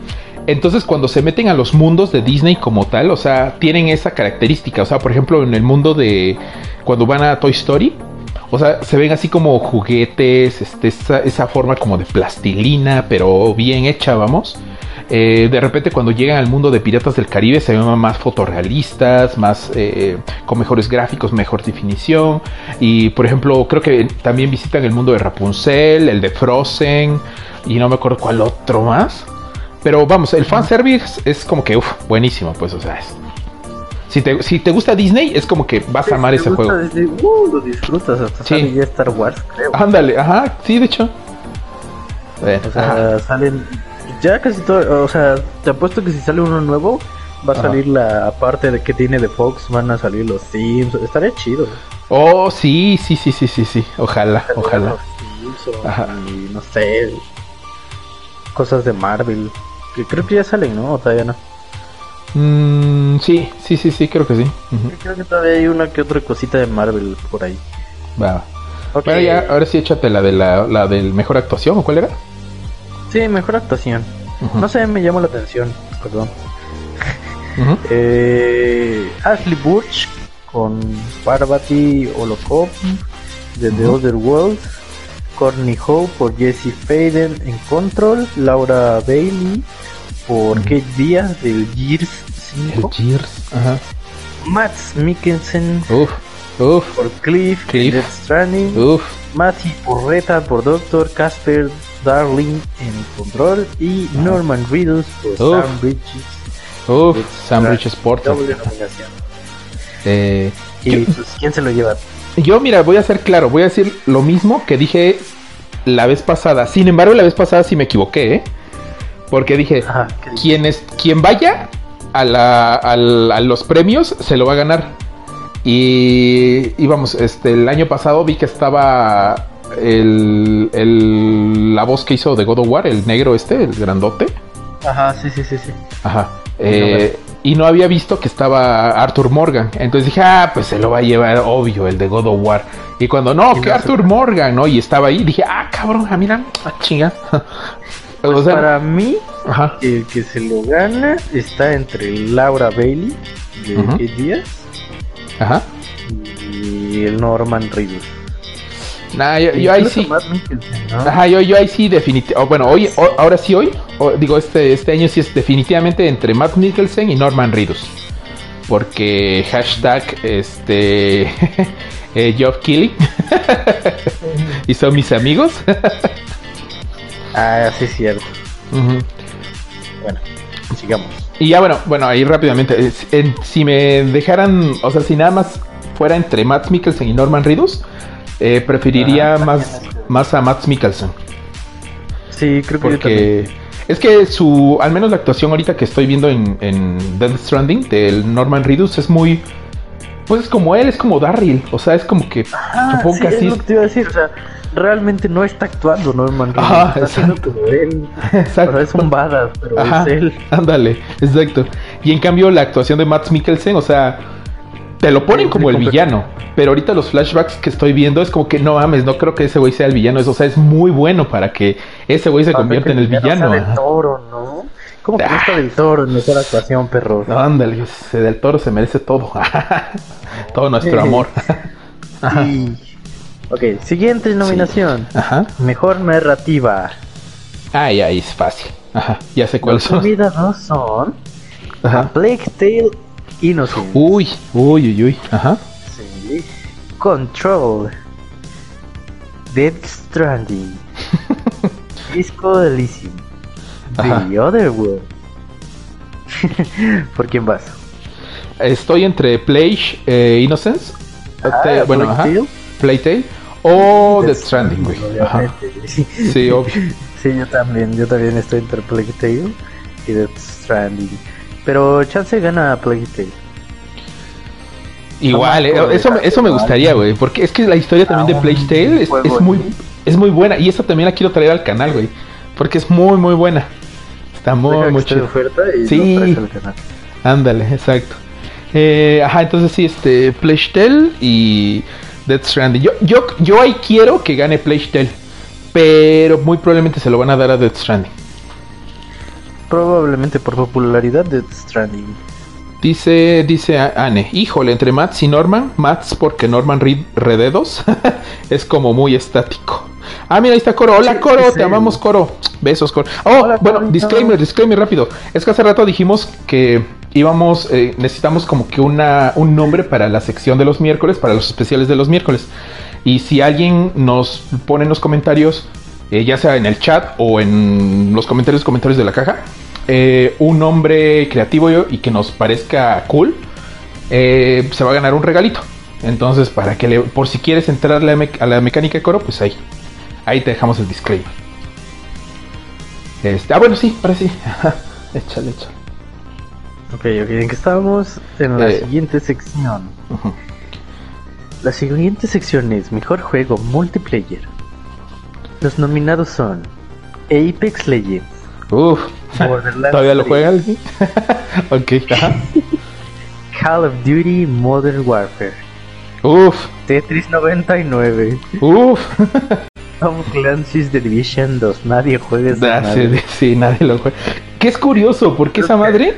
Speaker 1: Entonces, cuando se meten a los mundos de Disney como tal, o sea, tienen esa característica. O sea, por ejemplo, en el mundo de cuando van a Toy Story, o sea, se ven así como juguetes, este, esa, esa forma como de plastilina, pero bien hecha, vamos. Eh, de repente cuando llegan al mundo de Piratas del Caribe se ven más fotorrealistas, más eh, con mejores gráficos, mejor definición. Y por ejemplo, creo que también visitan el mundo de Rapunzel, el de Frozen y no me acuerdo cuál otro más. Pero vamos, el fanservice es como que, uff, buenísimo, pues, o sea, es, si te, si te gusta Disney, es como que vas a amar ese juego.
Speaker 2: Disney, uh, lo disfrutas, hasta
Speaker 1: Sí.
Speaker 2: sale ya Star Wars, creo.
Speaker 1: Ándale, ajá, sí, de hecho. Bueno,
Speaker 2: O sea,
Speaker 1: ajá.
Speaker 2: salen ya casi todo, o sea, te apuesto que si sale uno nuevo va a
Speaker 1: Ajá.
Speaker 2: salir la parte de que tiene de Fox, van a salir los Sims, estaría chido.
Speaker 1: Oh, sí, sí, sí, sí, sí, sí. Ojalá, ojalá.
Speaker 2: Y no sé, cosas de Marvel, que creo que ya salen, ¿no? O todavía no.
Speaker 1: Mm, sí, sí, sí, sí, creo que sí.
Speaker 2: Creo que todavía hay una que otra cosita de Marvel por ahí.
Speaker 1: Va.
Speaker 2: Ok.
Speaker 1: Bueno, ya, ahora sí échate la de la, la del mejor actuación, ¿o cuál era?
Speaker 2: Sí, mejor actuación. No sé, me llamó la atención, perdón. Eh, Ashley Burch con Parvati Holokov de The. Other Worlds. Courtney Howe por Jesse Faden en Control. Laura Bailey por. Kate Díaz del Gears
Speaker 1: El
Speaker 2: 5.
Speaker 1: Gears. Ajá.
Speaker 2: Matt Mikkelsen
Speaker 1: Uf, uf,
Speaker 2: por Cliff,
Speaker 1: Cliff.
Speaker 2: Death Stranding.
Speaker 1: uf.
Speaker 2: Matthew Porreta por Doctor. Casper Darling en Control. Y Norman Reedus por. Sam Bridges.
Speaker 1: Uf, Sam.
Speaker 2: Doble nominación.
Speaker 1: Eh,
Speaker 2: ¿Y
Speaker 1: Yo-
Speaker 2: pues, quién se lo lleva?
Speaker 1: yo, mira, voy a ser claro, voy a decir lo mismo que dije la vez pasada. Sin embargo, la vez pasada sí me equivoqué, ¿eh? Porque dije,
Speaker 2: Ajá,
Speaker 1: quien, es, quien vaya a, la- a los premios se lo va a ganar. Y, y vamos, este, el año pasado vi que estaba el, el- la voz que hizo de God of War, el negro este, el grandote.
Speaker 2: Ajá, sí, sí, sí, sí.
Speaker 1: Ajá. Eh, y no había visto que estaba Arthur Morgan. Entonces dije, ah, pues se lo va a llevar, obvio, el de God of War. Y cuando no,
Speaker 2: Y
Speaker 1: que Arthur Morgan, ¿no? Y estaba ahí, dije, ah, cabrón, ah, mira, ah, chinga. o sea,
Speaker 2: Para mí,
Speaker 1: ajá.
Speaker 2: el que se lo gana está entre Laura Bailey de. Kate Díaz
Speaker 1: Ajá.
Speaker 2: y el Norman Reedus.
Speaker 1: Nah, yo, yo ahí sí. Ajá, yo, yo ahí sí definitivamente. bueno, hoy, ahora sí hoy. digo, este, este año sí es definitivamente entre Matt Mikkelsen y Norman Reedus. Porque hashtag este eh, Keighley y son mis amigos.
Speaker 2: Ah, sí, es cierto. Bueno, sigamos.
Speaker 1: Y ya bueno, bueno, ahí rápidamente. si me dejaran, o sea, si nada más fuera entre Matt Mikkelsen y Norman Reedus, eh, preferiría
Speaker 2: Ah,
Speaker 1: más, más a Matt Mikkelsen.
Speaker 2: Sí, creo que yo.
Speaker 1: Porque es que su, al menos la actuación ahorita que estoy viendo en, en Death Stranding del Norman Reedus es muy, pues es como él, es como Darryl, o sea, es como que
Speaker 2: Ah,
Speaker 1: supongo
Speaker 2: sí,
Speaker 1: que
Speaker 2: es
Speaker 1: así
Speaker 2: lo que te iba a decir, o sea, realmente no está actuando Norman Reedus, está haciendo como él. O
Speaker 1: Exacto.
Speaker 2: sea, es un badass, pero
Speaker 1: Ajá,
Speaker 2: es él.
Speaker 1: ándale, exacto. Y en cambio la actuación de Matt Mikkelsen, o sea, te lo ponen como el villano, pero ahorita los flashbacks que estoy viendo es como que no mames, no creo que ese güey sea el villano, es, o sea, es muy bueno para que ese güey se convierta en el villano.
Speaker 2: sea del toro, ¿no? ¿Cómo que no
Speaker 1: Ah.
Speaker 2: está del toro en mejor actuación, perro?
Speaker 1: No, ándale, ese del toro se merece todo. todo nuestro amor. Ajá.
Speaker 2: Sí. Ok, siguiente nominación.
Speaker 1: Ajá.
Speaker 2: Mejor narrativa.
Speaker 1: Ay, ahí es fácil. Ajá. Ya sé cuáles
Speaker 2: Los
Speaker 1: son.
Speaker 2: nominados no son
Speaker 1: Ajá.
Speaker 2: Plague Tale Innocent.
Speaker 1: Uy, uy, uy, uy. Ajá.
Speaker 2: Sí. Control. Dead Stranding. Disco Elysium.
Speaker 1: Ajá.
Speaker 2: The Other World. ¿Por quién vas?
Speaker 1: Estoy entre Plague eh, Innocence. Este,
Speaker 2: Ah,
Speaker 1: bueno,
Speaker 2: Plague
Speaker 1: ajá.
Speaker 2: Tale.
Speaker 1: Playtale. O
Speaker 2: Death
Speaker 1: Stranding, güey. Ajá.
Speaker 2: Sí.
Speaker 1: Sí, obvio.
Speaker 2: Sí, yo también, yo también estoy entre Plague Tale y Death Stranding. Pero chance gana Tale.
Speaker 1: Igual, eh, eso, me- eso me gustaría, güey. Porque es que la historia también de
Speaker 2: Ah,
Speaker 1: Tale es, es muy, es muy buena. Y esa también la quiero traer al canal, güey. Porque es muy, muy buena. Está muy, muy
Speaker 2: y
Speaker 1: Sí. Ándale, exacto. Eh, ajá, entonces sí, este, Plague Tale y Death Stranding. Yo, yo, yo ahí quiero que gane Plague Tale, pero muy probablemente se lo van a dar a Death Stranding.
Speaker 2: Probablemente por popularidad Death Stranding.
Speaker 1: Dice, dice Anne, híjole, entre Mats y Norman, Mats porque Norman Reed Rededos es como muy estático. Ah, mira, ahí está Coro. Hola, Coro,
Speaker 2: sí,
Speaker 1: te amamos, Coro. Besos, Cor. Oh, bueno, disclaimer, disclaimer rápido. Es que hace rato dijimos que íbamos, eh, necesitamos como que una, un nombre para la sección de los miércoles, para los especiales de los miércoles. Y si alguien nos pone en los comentarios, eh, ya sea en el chat o en los comentarios, comentarios de la caja, eh, un nombre creativo y que nos parezca cool, se va a ganar un regalito. Entonces, para que le, por si quieres entrar a la, mecánica de coro, pues ahí, ahí te dejamos el disclaimer. Este, ah, bueno, sí, ahora sí. échale, échale.
Speaker 2: Ok, ok, ¿en qué estábamos? En la eh, siguiente sección. La siguiente sección es Mejor Juego Multiplayer. Los nominados son Apex Legends.
Speaker 1: Uf, ¿todavía lo juega alguien? ok,
Speaker 2: Call of Duty Modern Warfare.
Speaker 1: Uf.
Speaker 2: Tetris 99.
Speaker 1: Uf.
Speaker 2: Tom Clancy's The Division 2. Nadie juega esa
Speaker 1: madre. Sí, nadie lo juega. ¿Qué es curioso, porque esa madre...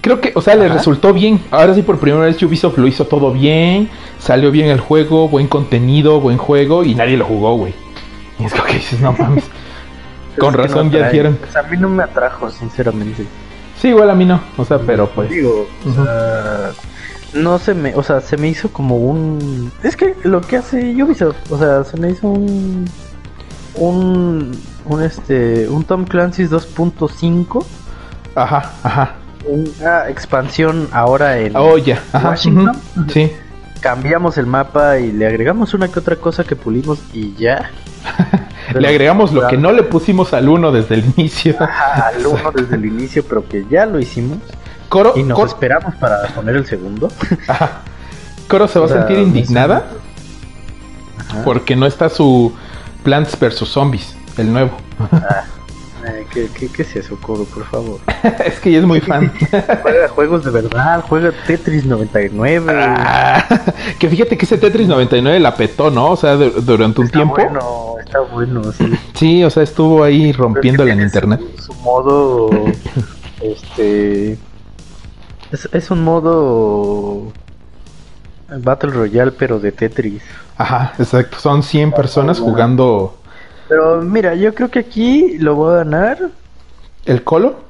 Speaker 1: Creo que, o sea, le resultó bien. Ahora sí, por primera vez Ubisoft lo hizo todo bien. Salió bien el juego, buen contenido, buen juego. Y nadie lo jugó, güey. Y es lo que dices, no mames. Con razón ya dijeron.
Speaker 2: Pues a mí no me atrajo, sinceramente.
Speaker 1: Sí, igual a mí no. O sea, pero pues.
Speaker 2: Digo, no se me, o sea, se me hizo como un, es que lo que hace Ubisoft, o sea, se me hizo un, un, un este, un Tom Clancy's 2.5.
Speaker 1: Ajá, ajá.
Speaker 2: Una expansión ahora en
Speaker 1: oh, ya. Washington. Sí.
Speaker 2: Cambiamos el mapa y le agregamos una que otra cosa que pulimos y ya.
Speaker 1: le agregamos lo que no le pusimos al 1 desde el inicio.
Speaker 2: Ajá, al 1 desde el inicio, pero que ya lo hicimos y nos esperamos para poner el segundo.
Speaker 1: Coro se va a sentir indignada porque no está su Plants vs Zombies, el nuevo.
Speaker 2: Ah, ¿qué, es eso, Coro, por favor?
Speaker 1: es que ella es muy fan.
Speaker 2: juega juegos de verdad, juega Tetris 99.
Speaker 1: Ah, que fíjate que ese Tetris 99 la petó, ¿no? O sea, durante un
Speaker 2: está
Speaker 1: tiempo.
Speaker 2: Bueno, está bueno, sí.
Speaker 1: Sí, o sea, estuvo ahí rompiéndola en internet.
Speaker 2: su modo, este es, un modo Battle Royale, pero de Tetris.
Speaker 1: Ajá, exacto. Son 100 personas jugando.
Speaker 2: Pero mira, yo creo que aquí lo voy a ganar.
Speaker 1: ¿El Colo?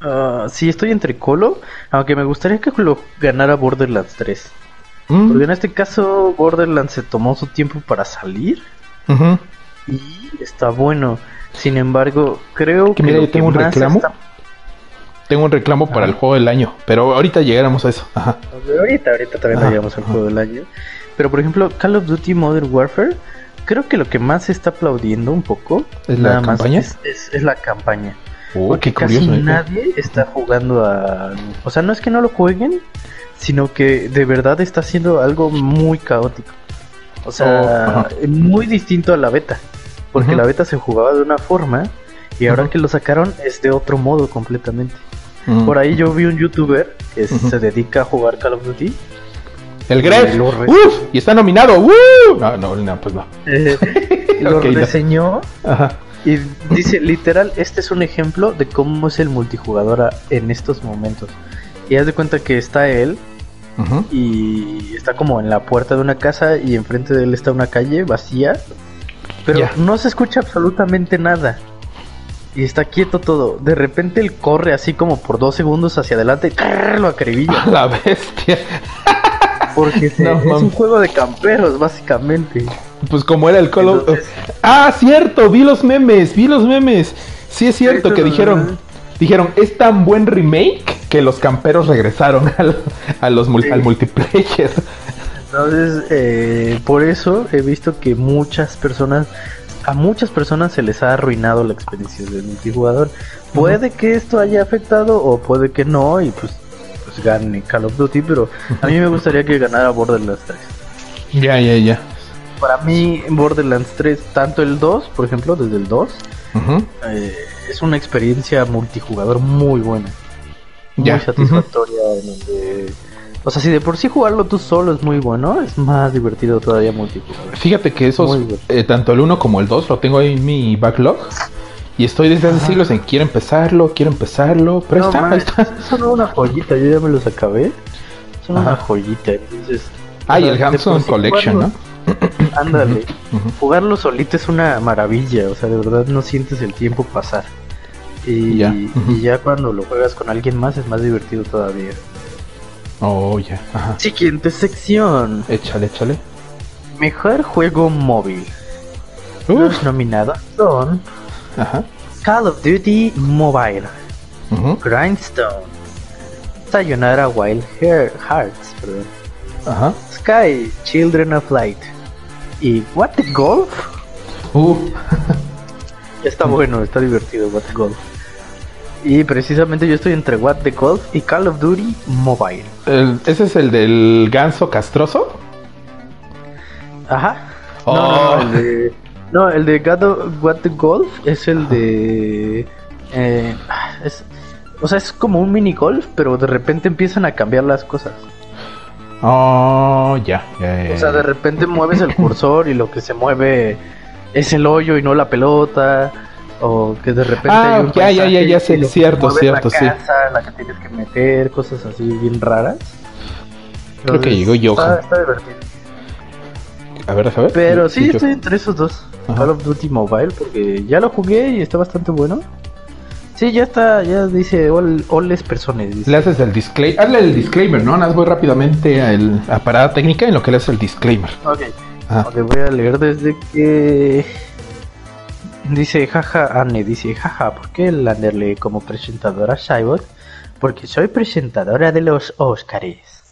Speaker 2: Uh, sí, estoy entre Colo. Aunque me gustaría que lo ganara Borderlands 3. Mm. Porque en este caso, Borderlands se tomó su tiempo para salir. Y está bueno. Sin embargo, creo que.
Speaker 1: Mira, yo tengo un reclamo tengo un reclamo para el juego del año, pero ahorita llegáramos a eso. Ajá.
Speaker 2: Ahorita, ahorita también llegamos al juego del año. Pero por ejemplo, Call of Duty Modern Warfare, creo que lo que más se está aplaudiendo un poco
Speaker 1: es la campaña.
Speaker 2: es, la campaña.
Speaker 1: Oh,
Speaker 2: porque casi ¿eh? nadie está jugando a. O sea, no es que no lo jueguen, sino que de verdad está haciendo algo muy caótico. O sea, oh, muy distinto a la beta. Porque la beta se jugaba de una forma y ahora que lo sacaron es de otro modo completamente. Por ahí yo vi un youtuber que se dedica a jugar Call of Duty.
Speaker 1: El Gref. Uf, y está nominado. No, no, no, pues no.
Speaker 2: lo reseñó. Y dice, literal, este es un ejemplo de cómo es el multijugador en estos momentos. Y haz de cuenta que está él y está como en la puerta de una casa y enfrente de él está una calle vacía. Pero no se escucha absolutamente nada y está quieto todo. De repente él corre así como por dos segundos hacia adelante, lo acribilla.
Speaker 1: La bestia.
Speaker 2: Porque es un juego de camperos, básicamente.
Speaker 1: Pues como era el Call Ah, cierto, vi los memes, vi los memes. Sí es cierto que dijeron, dijeron, es tan buen remake que los camperos regresaron al, a los, al multiplayer.
Speaker 2: Entonces, eh, por eso he visto que muchas personas a muchas personas se les ha arruinado la experiencia del multijugador. Puede que esto haya afectado o puede que no y pues gane Call of Duty, pero a mí me gustaría que ganara Borderlands 3.
Speaker 1: Ya, ya, ya.
Speaker 2: Para mí Borderlands 3, tanto el 2, por ejemplo, desde el 2, eh, es una experiencia multijugador muy buena. Muy satisfactoria en donde o sea, si de por sí jugarlo tú solo es muy bueno, es más divertido todavía multijugador.
Speaker 1: Fíjate que esos, eh, tanto el 1 como el 2, lo tengo ahí en mi backlog. Y estoy desde hace siglos en quiero empezarlo, quiero empezarlo. Pero está, está.
Speaker 2: Son una joyita, yo ya me los acabé. Son una joyita. Entonces,
Speaker 1: ah, y el Hanson Collection, ¿no?
Speaker 2: Ándale. Jugarlo solito es una maravilla, o sea, de verdad no sientes el tiempo pasar. Y
Speaker 1: Ya.
Speaker 2: y ya cuando lo juegas con alguien más es más divertido todavía.
Speaker 1: Oh, ya. Ajá.
Speaker 2: Siguiente sección.
Speaker 1: Échale, échale.
Speaker 2: Mejor juego móvil.
Speaker 1: Uf.
Speaker 2: Los nominados son
Speaker 1: Ajá.
Speaker 2: Call of Duty Mobile. Grindstone, Sayonara Wild Hear- Hearts, perdón,
Speaker 1: Ajá.
Speaker 2: Sky Children of Light y What the Golf.
Speaker 1: Uh.
Speaker 2: Está bueno, está divertido What the Golf. Y precisamente yo estoy entre What the Golf y Call of Duty Mobile.
Speaker 1: El- ¿Ese es el del ganso castroso?
Speaker 2: Ajá.
Speaker 1: Oh.
Speaker 2: No, no, el de, no, el de of- What the Golf es el de. eh, es, o sea, es como un mini golf, pero de repente empiezan a cambiar las cosas.
Speaker 1: Oh, ya. ya, ya,
Speaker 2: O sea, de repente mueves el cursor y lo que se mueve es el hoyo y no la pelota. O que de repente
Speaker 1: Ah,
Speaker 2: hay un
Speaker 1: ya, ya, ya, ya
Speaker 2: que
Speaker 1: cierto, cierto,
Speaker 2: la
Speaker 1: sí.
Speaker 2: casa en la que tienes que meter, cosas así bien raras.
Speaker 1: Creo que llegó
Speaker 2: está,
Speaker 1: Johan.
Speaker 2: está divertido.
Speaker 1: A ver, a ver.
Speaker 2: Pero sí, estoy entre esos dos.
Speaker 1: Ajá.
Speaker 2: Call of Duty Mobile, porque ya lo jugué y está bastante bueno. Sí, ya está, ya dice all, all es personas. dice.
Speaker 1: Le haces el disclaimer. Hazle el disclaimer, ¿no? Nada, voy rápidamente a, el, a parada técnica en lo que le haces el disclaimer.
Speaker 2: Ok,
Speaker 1: Ajá.
Speaker 2: ok, voy a leer desde que... Dice, jaja, Anne, dice, jaja, ¿por qué el Anderle como presentadora Cybot? Porque soy presentadora de los Oscars.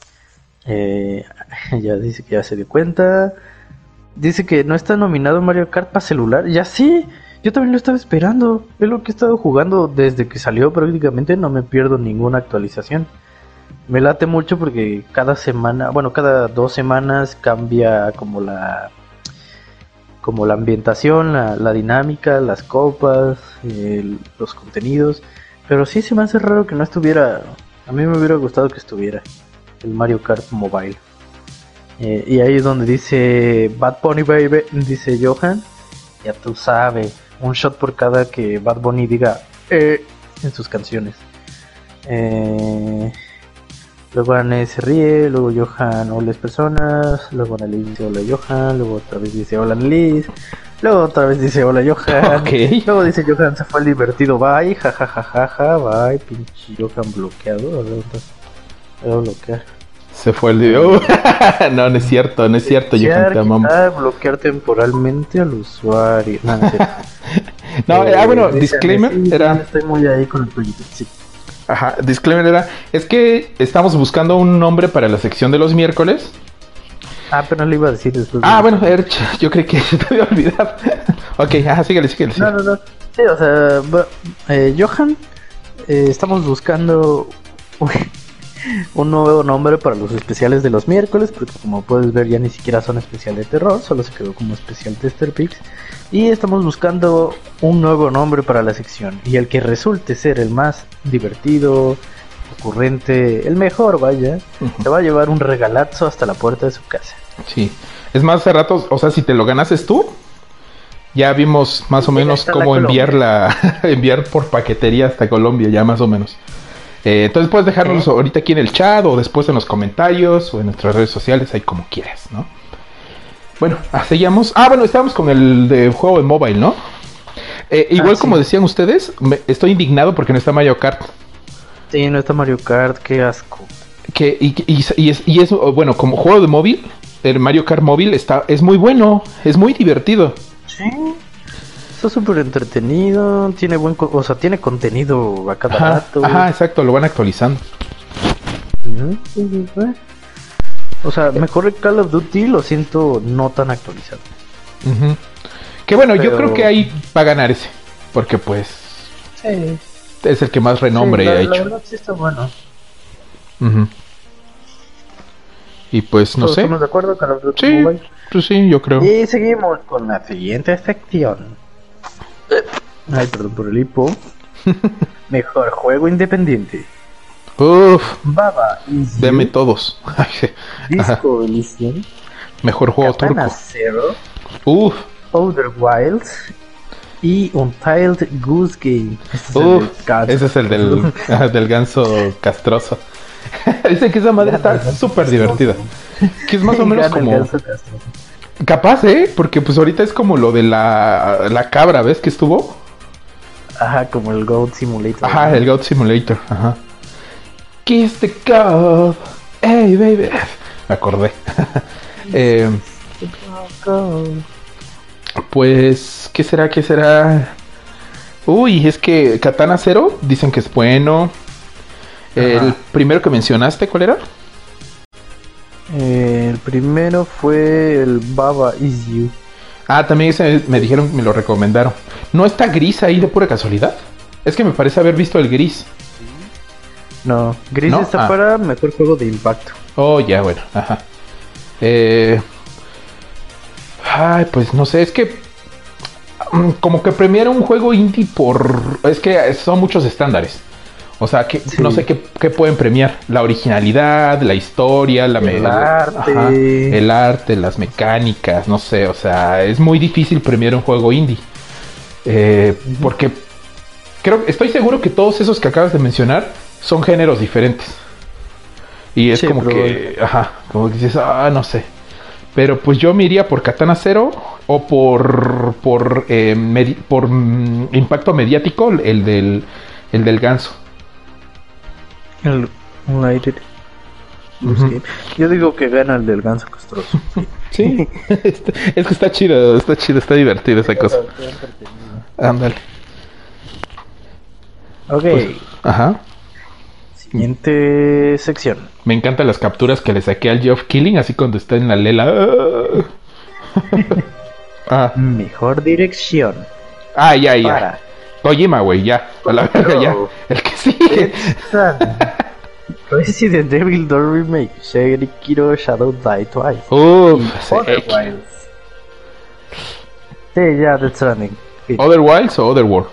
Speaker 2: Eh, ya dice que ya se dio cuenta. Dice que no está nominado Mario Kart para celular. Ya sí, yo también lo estaba esperando. Es lo que he estado jugando desde que salió prácticamente. No me pierdo ninguna actualización. Me late mucho porque cada semana, bueno, cada dos semanas cambia como la como la ambientación, la, la dinámica, las copas, el- los contenidos. Pero sí se me hace raro que no estuviera. A mí me hubiera gustado que estuviera el Mario Kart Mobile. Eh, y ahí es donde dice Bad Bunny Baby, dice Johan. Ya tú sabes, un shot por cada que Bad Bunny diga eh, en sus canciones. Eh, luego Anne se ríe, luego Johan, hola personas, luego Annelies dice hola Johan, luego otra vez dice hola Annelies, luego otra vez dice hola Johan, luego dice Johan se fue el divertido, bye, jajajaja, bye, pinche Johan bloqueado, a ver, voy a bloquear.
Speaker 1: Se fue el de. Uh, no, no es cierto, no es cierto, Johan,
Speaker 2: Quitar,
Speaker 1: te amamos.
Speaker 2: bloquear temporalmente al usuario. No, no es cierto.
Speaker 1: No,
Speaker 2: Eh,
Speaker 1: ah, bueno,
Speaker 2: dice,
Speaker 1: disclaimer
Speaker 2: sí, sí,
Speaker 1: era.
Speaker 2: Estoy muy ahí con el proyecto. Sí.
Speaker 1: Ajá, disclaimer era. Es que estamos buscando un nombre para la sección de los miércoles.
Speaker 2: Ah, pero no le iba a decir después.
Speaker 1: Ah,
Speaker 2: de-
Speaker 1: bueno, Erch, yo creí que se te había olvidado. ok, ajá, síguele, síguele.
Speaker 2: No,
Speaker 1: síguele.
Speaker 2: no, no. Sí, o sea, eh, Johan, eh, estamos buscando uy, un nuevo nombre para los especiales de los miércoles, porque como puedes ver ya ni siquiera son especial de terror, solo se quedó como especial Tester Pix. Y estamos buscando un nuevo nombre para la sección. Y el que resulte ser el más divertido, ocurrente, el mejor, vaya, se va a llevar un regalazo hasta la puerta de su casa.
Speaker 1: Sí. Es más, hace rato, o sea, si te lo ganases tú, ya vimos más o menos
Speaker 2: la
Speaker 1: cómo
Speaker 2: Colombia.
Speaker 1: enviar la enviar por paquetería hasta Colombia, ya más o menos. Eh, entonces puedes dejarnos ahorita aquí en el chat o después en los comentarios o en nuestras redes sociales, ahí como quieras, ¿no? Bueno, ah, seguíamos. Ah, bueno, estábamos con el de juego de mobile, ¿no? Eh, igual
Speaker 2: Ah, sí.
Speaker 1: como decían ustedes, me- estoy indignado porque no está Mario Kart.
Speaker 2: Sí, no está Mario Kart, qué asco.
Speaker 1: Que, y, y- y es, y es, bueno, como juego de móvil, el Mario Kart móvil está, es muy bueno, es muy divertido.
Speaker 2: Sí. Está súper entretenido, tiene buen, co- o sea, tiene contenido a cada
Speaker 1: Ajá,
Speaker 2: rato.
Speaker 1: ajá, exacto, lo van actualizando.
Speaker 2: Sí, sí, sí. O sea, mejor el Call of Duty lo siento no tan actualizado.
Speaker 1: Ujú. Que bueno, yo creo que ahí va a ganar ese, porque pues
Speaker 2: Sí,
Speaker 1: es el que más renombre
Speaker 2: la,
Speaker 1: ha
Speaker 2: la
Speaker 1: hecho.
Speaker 2: verdad sí está bueno.
Speaker 1: Ujú. Y pues no
Speaker 2: ¿Todos
Speaker 1: sé.
Speaker 2: ¿Estamos de acuerdo Call of Duty
Speaker 1: Sí,
Speaker 2: Mobile?
Speaker 1: pues sí, yo creo.
Speaker 2: Y seguimos con la siguiente sección. Ay, perdón por el hipo. Mejor juego independiente.
Speaker 1: Uf,
Speaker 2: Baba Is
Speaker 1: deme todos.
Speaker 2: Disco Elysium,
Speaker 1: Mejor juego
Speaker 2: Katana
Speaker 1: turco.
Speaker 2: Zero,
Speaker 1: Uf,
Speaker 2: Outer Wilds y Untitled Goose Game. Este
Speaker 1: uf, ese es el del, del ganso castroso. Dice que esa madre está súper divertida. Que es más o menos como. Capaz, ¿eh? Porque pues ahorita es como lo de la, la cabra, ¿ves que estuvo?
Speaker 2: Ajá, como el Goat Simulator.
Speaker 1: Ajá, el Goat Simulator, ajá. Kiss the God. Hey, baby. Me acordé. eh, pues, ¿qué será? ¿Qué será? Uy, es que Katana Zero dicen que es bueno. El primero que mencionaste, ¿cuál era?
Speaker 2: Eh, el primero fue el Baba Is You.
Speaker 1: Ah, también ese me dijeron, me lo recomendaron. ¿No está gris ahí de pura casualidad? Es que me parece haber visto el gris.
Speaker 2: No, Gris
Speaker 1: ¿No?
Speaker 2: está
Speaker 1: Ah.
Speaker 2: para mejor juego de impacto.
Speaker 1: Oh, ya, bueno, ajá. Eh, ay, pues no sé, es que mm, como que premiar un juego indie por... Es que son muchos estándares. O sea, que
Speaker 2: Sí.
Speaker 1: no sé qué, qué pueden premiar. La originalidad, la historia, la
Speaker 2: El arte.
Speaker 1: el arte, las mecánicas, no sé. O sea, es muy difícil premiar un juego indie. Eh, Porque creo, estoy seguro que todos esos que acabas de mencionar son géneros diferentes. Y es
Speaker 2: Sí,
Speaker 1: como que, ajá, como que dices, ah, no sé. Pero pues yo me iría por Katana Zero o por por eh, por mm, impacto mediático, el del el del ganso.
Speaker 2: El United.
Speaker 1: Ujú.
Speaker 2: Yo digo que gana el del ganso castroso.
Speaker 1: Sí, es que está chido, está chido, está divertido esa cosa. Ándale.
Speaker 2: Ok,
Speaker 1: Pues, ajá.
Speaker 2: siguiente sección.
Speaker 1: Me encantan las capturas que le saqué al Geoff Killing, así cuando está en la lela. ah,
Speaker 2: Mejor dirección.
Speaker 1: ah, ya, ya.
Speaker 2: Para.
Speaker 1: Kojima, güey, ya. A la verga, ya. El que sigue.
Speaker 2: Resident Evil 2 Remake, Sekiro Shadow Die Twice.
Speaker 1: Uf,
Speaker 2: Other
Speaker 1: sí.
Speaker 2: Ya, Death Stranding. Sí.
Speaker 1: ¿Other Wilds o Other World?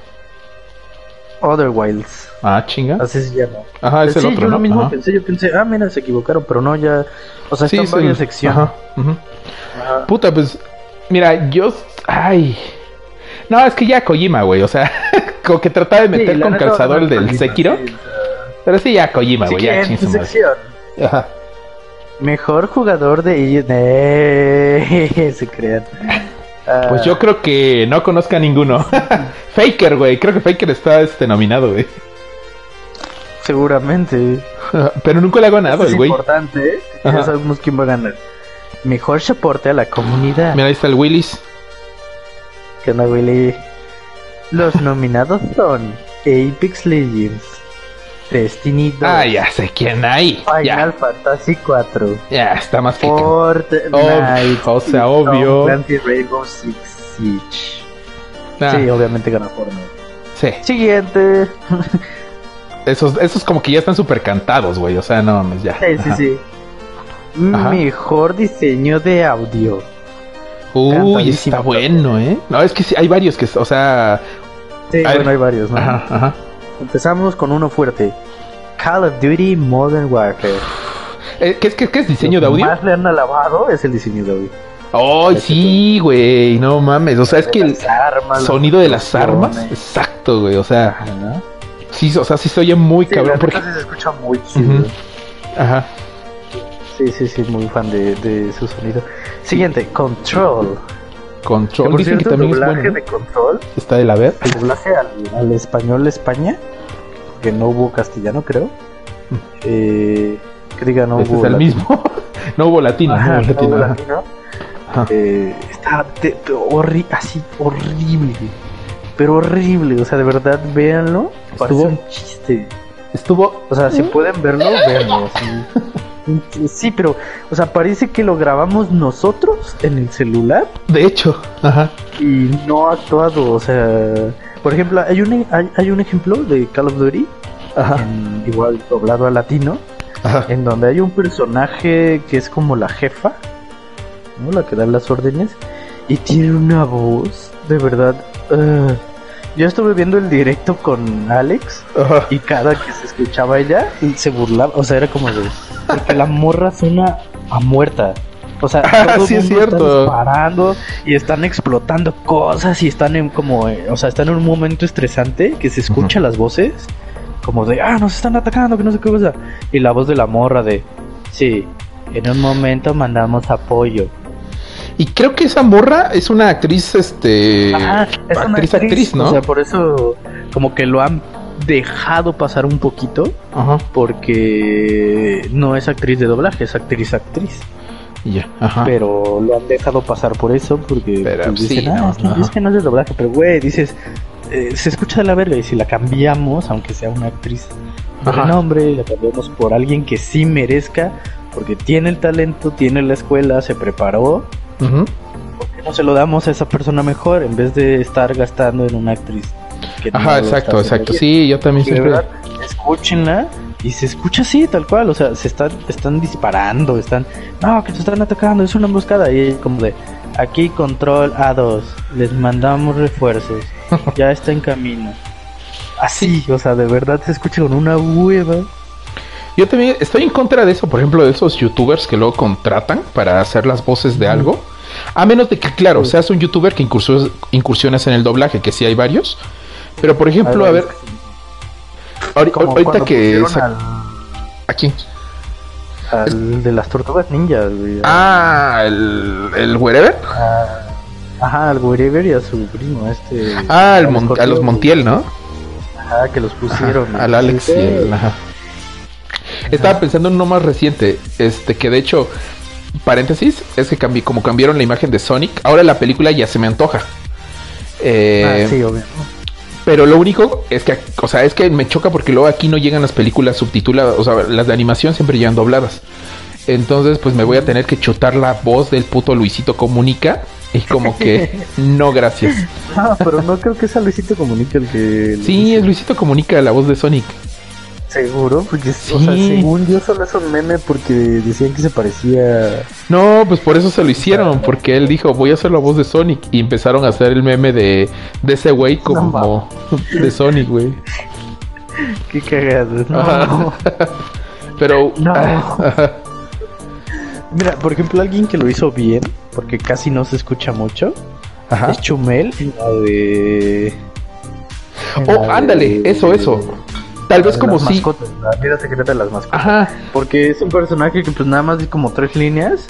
Speaker 2: Other Wilds.
Speaker 1: Ah, chinga.
Speaker 2: Así se llama.
Speaker 1: Ajá, es el
Speaker 2: sí,
Speaker 1: otro,
Speaker 2: yo
Speaker 1: ¿no?
Speaker 2: lo mismo
Speaker 1: Ajá.
Speaker 2: pensé, yo pensé, ah, mira, se equivocaron, pero no, ya. O sea,
Speaker 1: Sí,
Speaker 2: están
Speaker 1: es el-
Speaker 2: varias secciones.
Speaker 1: Ajá, ujú.
Speaker 2: Ajá.
Speaker 1: Puta, pues, mira, yo, ay, no, es que ya Kojima, güey, o sea, como que trataba de meter
Speaker 2: Sí,
Speaker 1: con calzador el del
Speaker 2: Kojima,
Speaker 1: Sekiro,
Speaker 2: sí,
Speaker 1: pero sí ya Kojima, güey, ya. Ajá.
Speaker 2: Mejor jugador de EA. Se crean. Ah,
Speaker 1: Pues yo creo que no conozca a ninguno. Faker, güey, creo que Faker está este nominado, güey,
Speaker 2: Seguramente.
Speaker 1: pero nunca le ha ganado
Speaker 2: es
Speaker 1: el güey.
Speaker 2: importante, ¿eh? Ya sabemos quién va a ganar. Mejor soporte a la comunidad.
Speaker 1: Mira, ahí está el Willis.
Speaker 2: ¿Qué onda, Willy? Los nominados son Apex Legends, Destiny 2,
Speaker 1: Ah, ya sé quién hay.
Speaker 2: Final
Speaker 1: Ya,
Speaker 2: Fantasy 4,
Speaker 1: ya está más que
Speaker 2: Fortnite,
Speaker 1: Ob- o sea, obvio.
Speaker 2: Rainbow Six Siege.
Speaker 1: Ah,
Speaker 2: Sí, obviamente gana Fortnite.
Speaker 1: sí.
Speaker 2: Siguiente.
Speaker 1: Esos, esos como que ya están súper cantados, güey. O sea, no mames, ya.
Speaker 2: Sí, sí,
Speaker 1: Ajá.
Speaker 2: sí.
Speaker 1: Ajá.
Speaker 2: Mejor diseño de audio.
Speaker 1: Uy, está bueno, ¿eh? No, es que sí, hay varios que, o sea...
Speaker 2: Sí,
Speaker 1: Ay.
Speaker 2: bueno, hay varios, ¿no?
Speaker 1: Ajá, ajá.
Speaker 2: Empezamos con uno fuerte. Call of Duty Modern Warfare.
Speaker 1: Eh, ¿Qué es, qué, qué es diseño de
Speaker 2: Lo que
Speaker 1: audio?
Speaker 2: más le han alabado es el diseño de audio.
Speaker 1: ¡Ay, sí, güey! No mames. O sea, es que el
Speaker 2: armas,
Speaker 1: sonido de las armas... Exacto, güey. O sea,
Speaker 2: Ajá.
Speaker 1: sí, o sea, sí se oye muy
Speaker 2: Sí,
Speaker 1: cabrón. Porque...
Speaker 2: se escucha muy chido.
Speaker 1: Ujú. Ajá.
Speaker 2: Sí, sí, sí, muy fan de, de su sonido. Siguiente, Control. Que,
Speaker 1: Control.
Speaker 2: por
Speaker 1: Dicen que
Speaker 2: cierto,
Speaker 1: también
Speaker 2: el
Speaker 1: es
Speaker 2: doblaje
Speaker 1: bueno. ¿no?
Speaker 2: de Control,
Speaker 1: Está de la ver.
Speaker 2: el doblaje al, al español de España, que no hubo castellano, creo. Eh, que diga, no
Speaker 1: Mm. Este
Speaker 2: hubo
Speaker 1: es el
Speaker 2: latino.
Speaker 1: mismo. no hubo latino.
Speaker 2: Ajá,
Speaker 1: no hubo
Speaker 2: no
Speaker 1: latino.
Speaker 2: hubo
Speaker 1: ajá.
Speaker 2: latino.
Speaker 1: Ajá.
Speaker 2: Eh, está te- te- horri- así horrible. Pero horrible, o sea, de verdad, véanlo. Parece
Speaker 1: Estuvo-
Speaker 2: un chiste.
Speaker 1: Estuvo...
Speaker 2: O sea, si pueden verlo, véanlo. así. Sí, pero, o sea, parece que lo grabamos nosotros en el celular
Speaker 1: De hecho. Ajá.
Speaker 2: y no actuado. O sea, por ejemplo, hay un, hay, hay un ejemplo de Call of Duty,
Speaker 1: Ajá.
Speaker 2: en- igual doblado a latino,
Speaker 1: Ajá.
Speaker 2: en donde hay un personaje que es como la jefa, ¿no? La que da las órdenes, y tiene una voz, de verdad. ah. Yo estuve viendo el directo con Alex
Speaker 1: Ajá.
Speaker 2: y cada que se escuchaba ella se burlaba, o sea, era como de. Porque la morra suena a muerta. O sea,
Speaker 1: Ah,
Speaker 2: todo
Speaker 1: sí es cierto.
Speaker 2: disparando y están explotando cosas y están en como, eh, o sea, están en un momento estresante que se escucha las voces como de, ah, nos están atacando, que no sé qué cosa. Y la voz de la morra de, sí, en un momento mandamos apoyo.
Speaker 1: Y creo que esa morra es una actriz, este.
Speaker 2: Ajá, es una
Speaker 1: actriz, actriz, ¿no?
Speaker 2: O sea, por eso, como que lo han dejado pasar un poquito,
Speaker 1: Ajá.
Speaker 2: porque no es actriz de doblaje, es actriz actriz.
Speaker 1: Y ya, ajá.
Speaker 2: Pero lo han dejado pasar por eso, porque
Speaker 1: Pero
Speaker 2: pues,
Speaker 1: sí,
Speaker 2: dicen, "Ah,
Speaker 1: no,
Speaker 2: es, que,
Speaker 1: ajá.
Speaker 2: es que no es de doblaje, pero güey, dices, eh, se escucha de la verga, y si la cambiamos, aunque sea una actriz de y la cambiamos por alguien que sí merezca, porque tiene el talento, tiene la escuela, se preparó,
Speaker 1: Ujú.
Speaker 2: ¿por qué no se lo damos a esa persona mejor en vez de estar gastando en una actriz? que no
Speaker 1: Ajá,
Speaker 2: está
Speaker 1: exacto, exacto.
Speaker 2: bien?
Speaker 1: Sí, yo también siempre.
Speaker 2: verdad, escúchenla y se escucha así, tal cual. O sea, se están, están disparando, están. No, que se están atacando, es una emboscada. Y como de. Aquí control A2, les mandamos refuerzos, ya está en camino. Así, o sea, de verdad se escucha con una hueva.
Speaker 1: Yo también estoy en contra de eso, por ejemplo, de esos youtubers que luego contratan para hacer las voces de algo. A menos de que, claro, seas un youtuber que incursiones, incursiones en el doblaje, que sí hay varios. Pero, por ejemplo, a ver, ahorita que...
Speaker 2: al,
Speaker 1: ¿A quién?
Speaker 2: al de las tortugas ninjas, güey.
Speaker 1: Ah, el, el wherever.
Speaker 2: A- Ajá, al Wherever y a su primo, este.
Speaker 1: Ah, al
Speaker 2: al
Speaker 1: Mon- a los Montiel, ¿no?
Speaker 2: Ajá, que los pusieron.
Speaker 1: Ajá, al Alex y el- ajá. Estaba pensando en uno más reciente, este que de hecho, paréntesis, es que cambié, como cambiaron la imagen de Sonic, ahora la película ya se me antoja. Eh,
Speaker 2: Ah, sí, obvio.
Speaker 1: Pero lo único es que, o sea, es que me choca porque luego aquí no llegan las películas subtituladas, o sea, las de animación siempre llegan dobladas. Entonces, pues me voy a tener que chutar la voz del puto Luisito Comunica y como que no, gracias.
Speaker 2: Ah, pero no creo que sea Luisito Comunica el que.
Speaker 1: Sí, es Luisito Comunica, la voz de Sonic.
Speaker 2: Seguro, porque o sea,
Speaker 1: Sí.
Speaker 2: según yo solo es un meme porque decían que se parecía.
Speaker 1: No, pues por eso se lo hicieron, porque él dijo, voy a hacer la voz de Sonic. Y empezaron a hacer el meme de, de ese güey como de Sonic, güey.
Speaker 2: Qué cagado. No.
Speaker 1: Pero...
Speaker 2: No.
Speaker 1: ah,
Speaker 2: Mira, por ejemplo, alguien que lo hizo bien, porque casi no se escucha mucho,
Speaker 1: Ajá.
Speaker 2: es Chumel en la de. en
Speaker 1: Oh,
Speaker 2: la
Speaker 1: ándale,
Speaker 2: de-
Speaker 1: eso, eso. Tal vez como si...
Speaker 2: mascotas, la vida secreta de las mascotas.
Speaker 1: Ajá.
Speaker 2: Porque es un personaje que pues nada más dice como tres líneas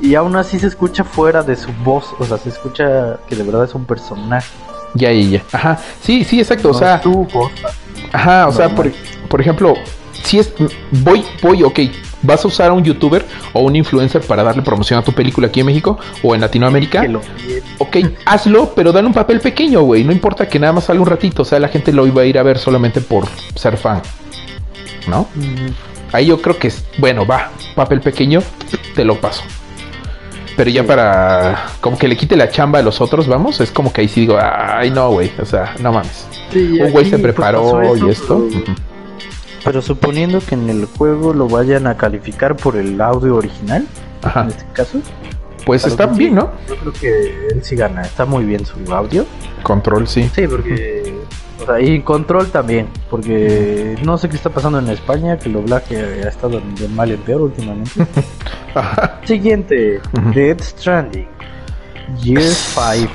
Speaker 2: y aún así se escucha fuera de su voz, o sea, se escucha que de verdad es un personaje.
Speaker 1: Ya, ya, ya. Ajá. Sí, sí, exacto. O sea,
Speaker 2: es tu voz.
Speaker 1: ajá, o sea, por, por ejemplo, si es... Voy, voy, ok. Vas a usar a un youtuber o un influencer para darle promoción a tu película aquí en México o en Latinoamérica.
Speaker 2: Lo
Speaker 1: Ok, hazlo, pero dale un papel pequeño, güey. No importa que nada más salga un ratito. O sea, la gente lo iba a ir a ver solamente por ser fan. ¿No? Ahí yo creo que es, bueno, va, papel pequeño, te lo paso. Pero ya
Speaker 2: Sí.
Speaker 1: para, como que le quite la chamba a los otros, vamos, es como que ahí sí digo, ay, no, güey, o sea, no mames.
Speaker 2: Sí,
Speaker 1: Un güey se
Speaker 2: pues,
Speaker 1: preparó
Speaker 2: eso,
Speaker 1: y esto.
Speaker 2: Pero. Pero suponiendo que en el juego lo vayan a calificar por el audio original,
Speaker 1: Ajá.
Speaker 2: en este caso,
Speaker 1: Pues está bien. ¿no?
Speaker 2: yo creo que él sí gana. Está muy bien su audio.
Speaker 1: Control, sí.
Speaker 2: Sí, porque. O sea, y control también. Porque no sé qué está pasando en España, que el doblaje ha estado de mal en peor últimamente. Siguiente. Dead Stranding, Year 5,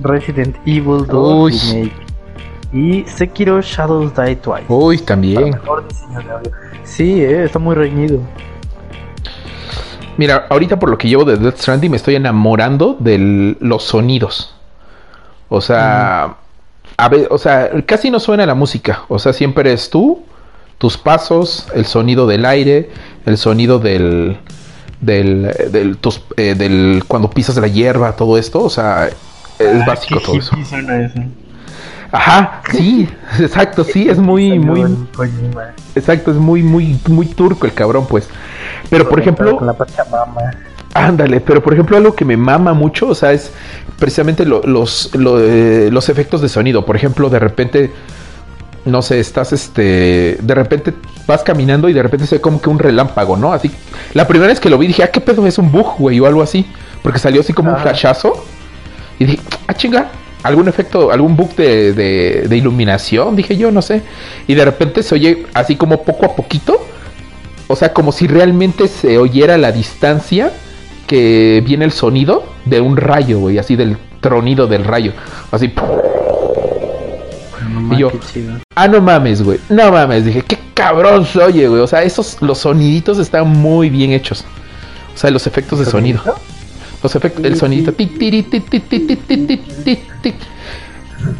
Speaker 2: Resident Evil 2
Speaker 1: Uy.
Speaker 2: Remake y Sekiro Shadows Die Twice.
Speaker 1: Uy, también.
Speaker 2: mejor diseño de audio. Sí, eh, está muy reñido.
Speaker 1: Mira, ahorita por lo que llevo de Death Stranding me estoy enamorando de los sonidos. O sea, a ver, o sea, casi no suena la música. O sea, siempre eres tú, tus pasos, el sonido del aire, el sonido del del, del, tus- eh, del cuando pisas la hierba, todo esto. O sea, es básico todo eso.
Speaker 2: suena eso.
Speaker 1: Ajá, sí, exacto, sí, es muy, muy, exacto, es muy, muy, muy turco el cabrón, pues. Pero por ejemplo,
Speaker 2: Con la Pachamama.
Speaker 1: Ándale, pero por ejemplo algo que me mama mucho, o sea, es precisamente lo- los, lo- eh, los efectos de sonido. Por ejemplo, de repente, no sé, estás este, de repente vas caminando y de repente se ve como que un relámpago, ¿no? Así, la primera vez que lo vi dije, ah, qué pedo, es un bug, güey, o algo así, porque salió así como un
Speaker 2: Ajá.
Speaker 1: flashazo y dije, ah, chinga, algún efecto, algún bug de, de, de iluminación, dije yo, no sé, y de repente se oye así como poco a poquito, o sea, como si realmente se oyera la distancia que viene el sonido de un rayo, güey, así del tronido del rayo. Así.
Speaker 2: No
Speaker 1: Y yo-. Ah, no mames, güey. No mames. Dije, qué cabrón se oye, güey. O sea, esos, los soniditos están muy bien hechos. O sea, los efectos de sonido. Los efectos, el sonidito.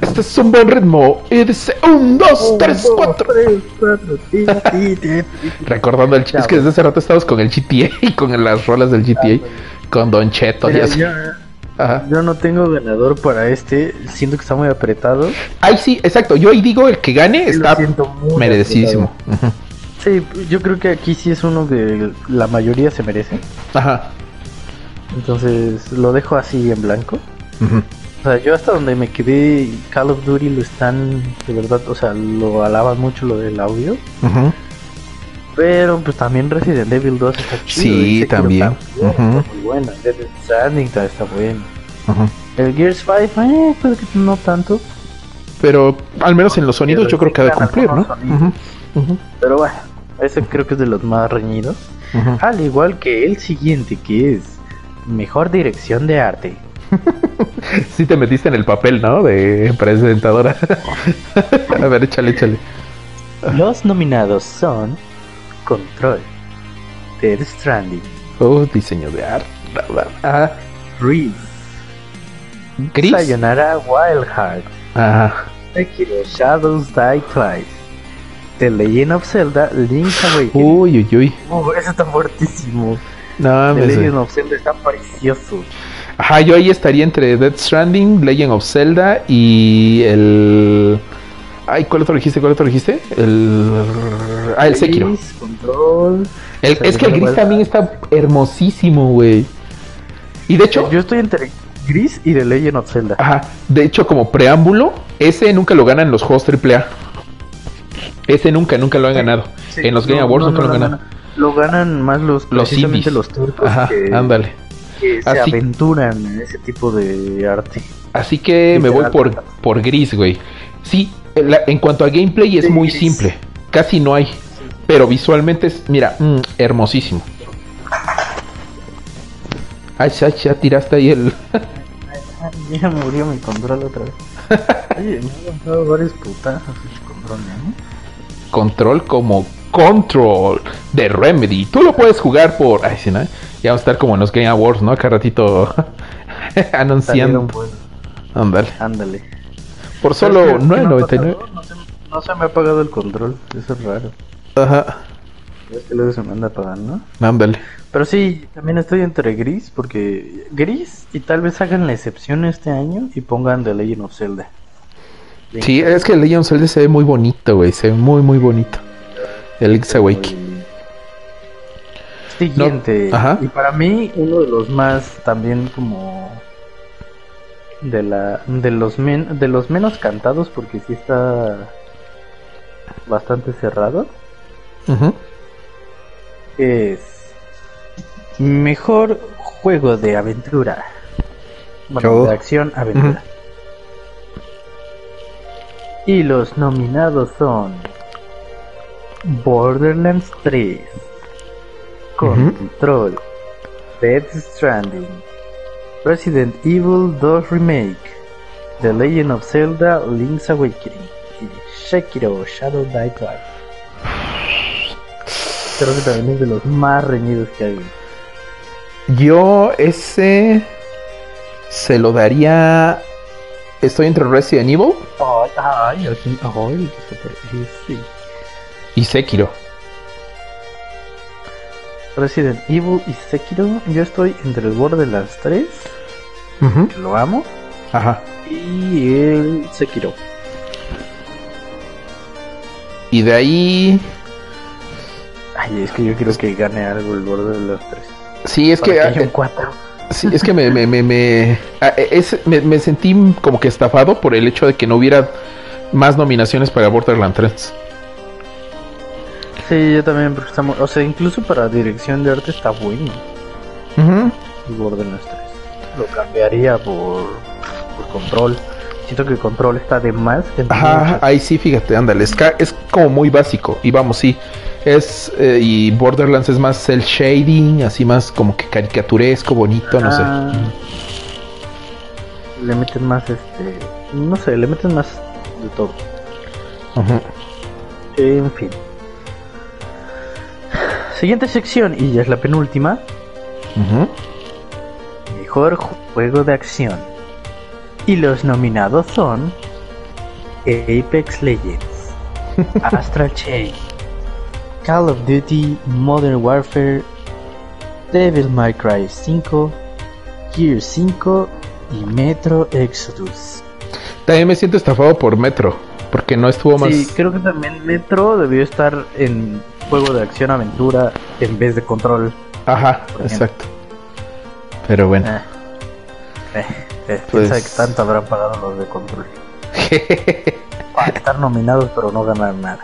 Speaker 1: Este es un buen ritmo. Y dice: 1, 2, 3, 4. Recordando el Es que desde hace rato estamos con el GTA y con las rolas del GTA. Ah, con Don Cheto y.
Speaker 2: Yo, yo no tengo ganador para este. Siento que está muy apretado.
Speaker 1: Ay, sí, exacto. Yo ahí digo: el que gane está merecidísimo.
Speaker 2: Sí, yo creo que aquí sí es uno que la mayoría se merece.
Speaker 1: Ajá.
Speaker 2: Entonces lo dejo así en blanco. O sea, yo hasta donde me quedé, Call of Duty lo están, de verdad, o sea, lo alaban mucho lo del audio. Pero pues también Resident Evil 2 está chido.
Speaker 1: Sí, también.
Speaker 2: también
Speaker 1: Ujú.
Speaker 2: Está muy buena. Dead Stranding está, está bueno. El Gears 5, eh, puede que no tanto.
Speaker 1: Pero al menos en los sonidos yo creo que ha de cumplir, ¿no?
Speaker 2: Pero bueno, ese creo que es de los más reñidos. Al igual que el siguiente, que es Mejor Dirección de Arte.
Speaker 1: Sí te metiste en el papel, ¿no? De presentadora. A ver, échale, échale.
Speaker 2: Los nominados son Control, Dead Stranding,
Speaker 1: Oh, diseño de arte. Ajá.
Speaker 2: Reese,
Speaker 1: Gris.
Speaker 2: Sayonara Wild Heart. Sekiro Shadows Die Twice, The Legend of Zelda Link's Awakening.
Speaker 1: Uy, uy, uy.
Speaker 2: Oh, ese está fuertísimo.
Speaker 1: No,
Speaker 2: The Legend of Zelda está precioso.
Speaker 1: Ajá, yo ahí estaría entre Death Stranding, Legend of Zelda y el. Ay, ¿cuál otro dijiste? ¿Cuál otro dijiste? El. Ah, el Sekiro.
Speaker 2: Gris, Control.
Speaker 1: El- es que el gris también está hermosísimo, güey. Y de hecho,
Speaker 2: Yo estoy entre Gris y The Legend of Zelda.
Speaker 1: Ajá, de hecho, como preámbulo, ese nunca lo ganan los juegos AAA. Ese nunca, nunca lo han ganado.
Speaker 2: Sí,
Speaker 1: en los Game
Speaker 2: no,
Speaker 1: Awards
Speaker 2: no,
Speaker 1: nunca
Speaker 2: no
Speaker 1: lo han ganado.
Speaker 2: Lo ganan más los,
Speaker 1: Los
Speaker 2: precisamente
Speaker 1: indies.
Speaker 2: los turcos
Speaker 1: Ajá,
Speaker 2: que,
Speaker 1: ándale.
Speaker 2: que se
Speaker 1: Así-
Speaker 2: aventuran en ese tipo de arte.
Speaker 1: Así que me voy por, por gris, güey. Sí, la- en cuanto a gameplay es
Speaker 2: Sí,
Speaker 1: muy
Speaker 2: gris.
Speaker 1: simple. Casi no hay. Pero visualmente es, mira, mm, hermosísimo. Ay, ya, ya tiraste ahí el...
Speaker 2: Ya murió mi control otra vez. Oye, me han dado varios putazos el control, ¿no?
Speaker 1: control como control de Remedy. Tú lo puedes jugar por... Ay, sí, ¿no? Ya vamos a estar como en los Game Awards, ¿no? Acá ratito anunciando. Ándale.
Speaker 2: Ándale.
Speaker 1: Por solo
Speaker 2: ¿Sabes qué- qué me ha
Speaker 1: 9.99.
Speaker 2: pasado? No se, no se me ha apagado el control. Eso es raro.
Speaker 1: Ajá.
Speaker 2: Es que luego se me anda apagando.
Speaker 1: Ándale.
Speaker 2: Pero sí, también estoy entre gris, porque gris y tal vez hagan la excepción este año y pongan The Legend of Zelda.
Speaker 1: Sí, es que el Legend of Zelda se ve muy bonito, güey. Se ve muy, muy bonito. El Link's Awakening.
Speaker 2: Siguiente.
Speaker 1: No, ajá.
Speaker 2: Y para mí, uno de los más también como de la de los men- de los menos cantados porque sí está bastante cerrado es mejor juego de aventura. Bueno,
Speaker 1: Oh.
Speaker 2: de acción aventura. Y los nominados son Borderlands 3, Control, Death Stranding, Resident Evil 2 Remake, The Legend of Zelda Link's Awakening y Sekiro Shadow Die Twice. Creo que también es de los más reñidos que hay.
Speaker 1: Yo ese se lo daría. Estoy entre Resident Evil
Speaker 2: Ay, ay, ay, ay. Sí.
Speaker 1: Y Sekiro.
Speaker 2: Resident Evil y Sekiro. Yo estoy entre el Borderlands 3,
Speaker 1: Ujú.
Speaker 2: que lo amo,
Speaker 1: Ajá.
Speaker 2: y el Sekiro.
Speaker 1: Y de ahí.
Speaker 2: Ay, es que yo quiero que gane algo el Borderlands 3.
Speaker 1: Sí, es
Speaker 2: Para
Speaker 1: que.
Speaker 2: haya un 4.
Speaker 1: sí, es que me, me, me, me, es- me- me sentí como que estafado por el hecho de que no hubiera más nominaciones para Borderlands 3.
Speaker 2: Sí, yo también, porque estamos. O sea, incluso para dirección de arte está bueno
Speaker 1: Ujú.
Speaker 2: el Borderlands 3. Lo cambiaría por, por control. Siento que control está de más.
Speaker 1: Ajá, ahí sí, fíjate, ándale, es, es como muy básico. Y vamos, sí, es. eh, y Borderlands es más el shading, así más como que caricaturesco, bonito, no sé.
Speaker 2: Le meten más este. No sé, le meten más de todo.
Speaker 1: Ujú.
Speaker 2: En fin. Siguiente sección, y ya es la penúltima. Mejor juego de acción. Y los nominados son Apex Legends, Astral Chain, Call of Duty Modern Warfare, Devil May Cry 5, Gear 5 y Metro Exodus.
Speaker 1: También me siento estafado por Metro, porque no estuvo más.
Speaker 2: Sí, creo que también Metro debió estar en juego de acción aventura en vez de control.
Speaker 1: Ajá, exacto. Pero bueno.
Speaker 2: Eh, eh, eh,
Speaker 1: Pues-
Speaker 2: quién sabe qué tanto habrán pagado los de control. Para estar nominados pero no ganar nada.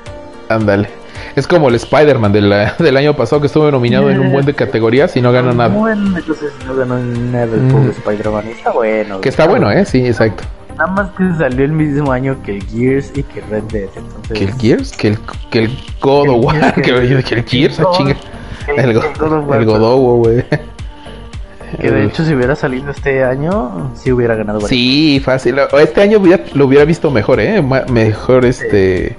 Speaker 1: Ándale. Es como el Spider-Man del, del año pasado que estuvo nominado en un buen de categorías y no ganó nada.
Speaker 2: Bueno, entonces no ganó nada el
Speaker 1: Mm.
Speaker 2: Spider-Man. Está bueno.
Speaker 1: Que está bueno, ¿eh? Sí, exacto.
Speaker 2: Nada más que salió el mismo año que el Gears y que Red Dead. Entonces,
Speaker 1: Que el Gears, que el, que el God of War, que, el Gears, ah,
Speaker 2: God-
Speaker 1: chinga.
Speaker 2: el-
Speaker 1: El, go-
Speaker 2: el God of War,
Speaker 1: el güey.
Speaker 2: Que de hecho, si hubiera salido este año, sí hubiera ganado. varios.
Speaker 1: Sí, fácil. Este año hubiera- lo hubiera visto mejor, ¿eh? Mejor este...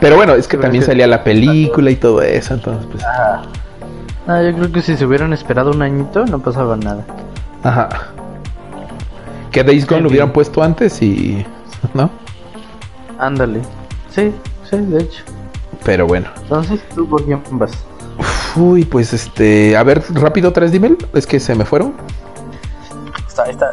Speaker 1: Pero bueno, es que también
Speaker 2: es que-
Speaker 1: salía la película y todo eso, entonces pues...
Speaker 2: Ah. Ah, yo creo que si se hubieran esperado un añito, no pasaba nada.
Speaker 1: Ajá. Que Days Gone lo hubieran puesto antes y... ¿No?
Speaker 2: Ándale. Sí, sí, de hecho.
Speaker 1: Pero bueno.
Speaker 2: Entonces, ¿tú por quién vas?
Speaker 1: Uy, pues este... A ver, rápido, tres dime. Es que se me fueron.
Speaker 2: Está, está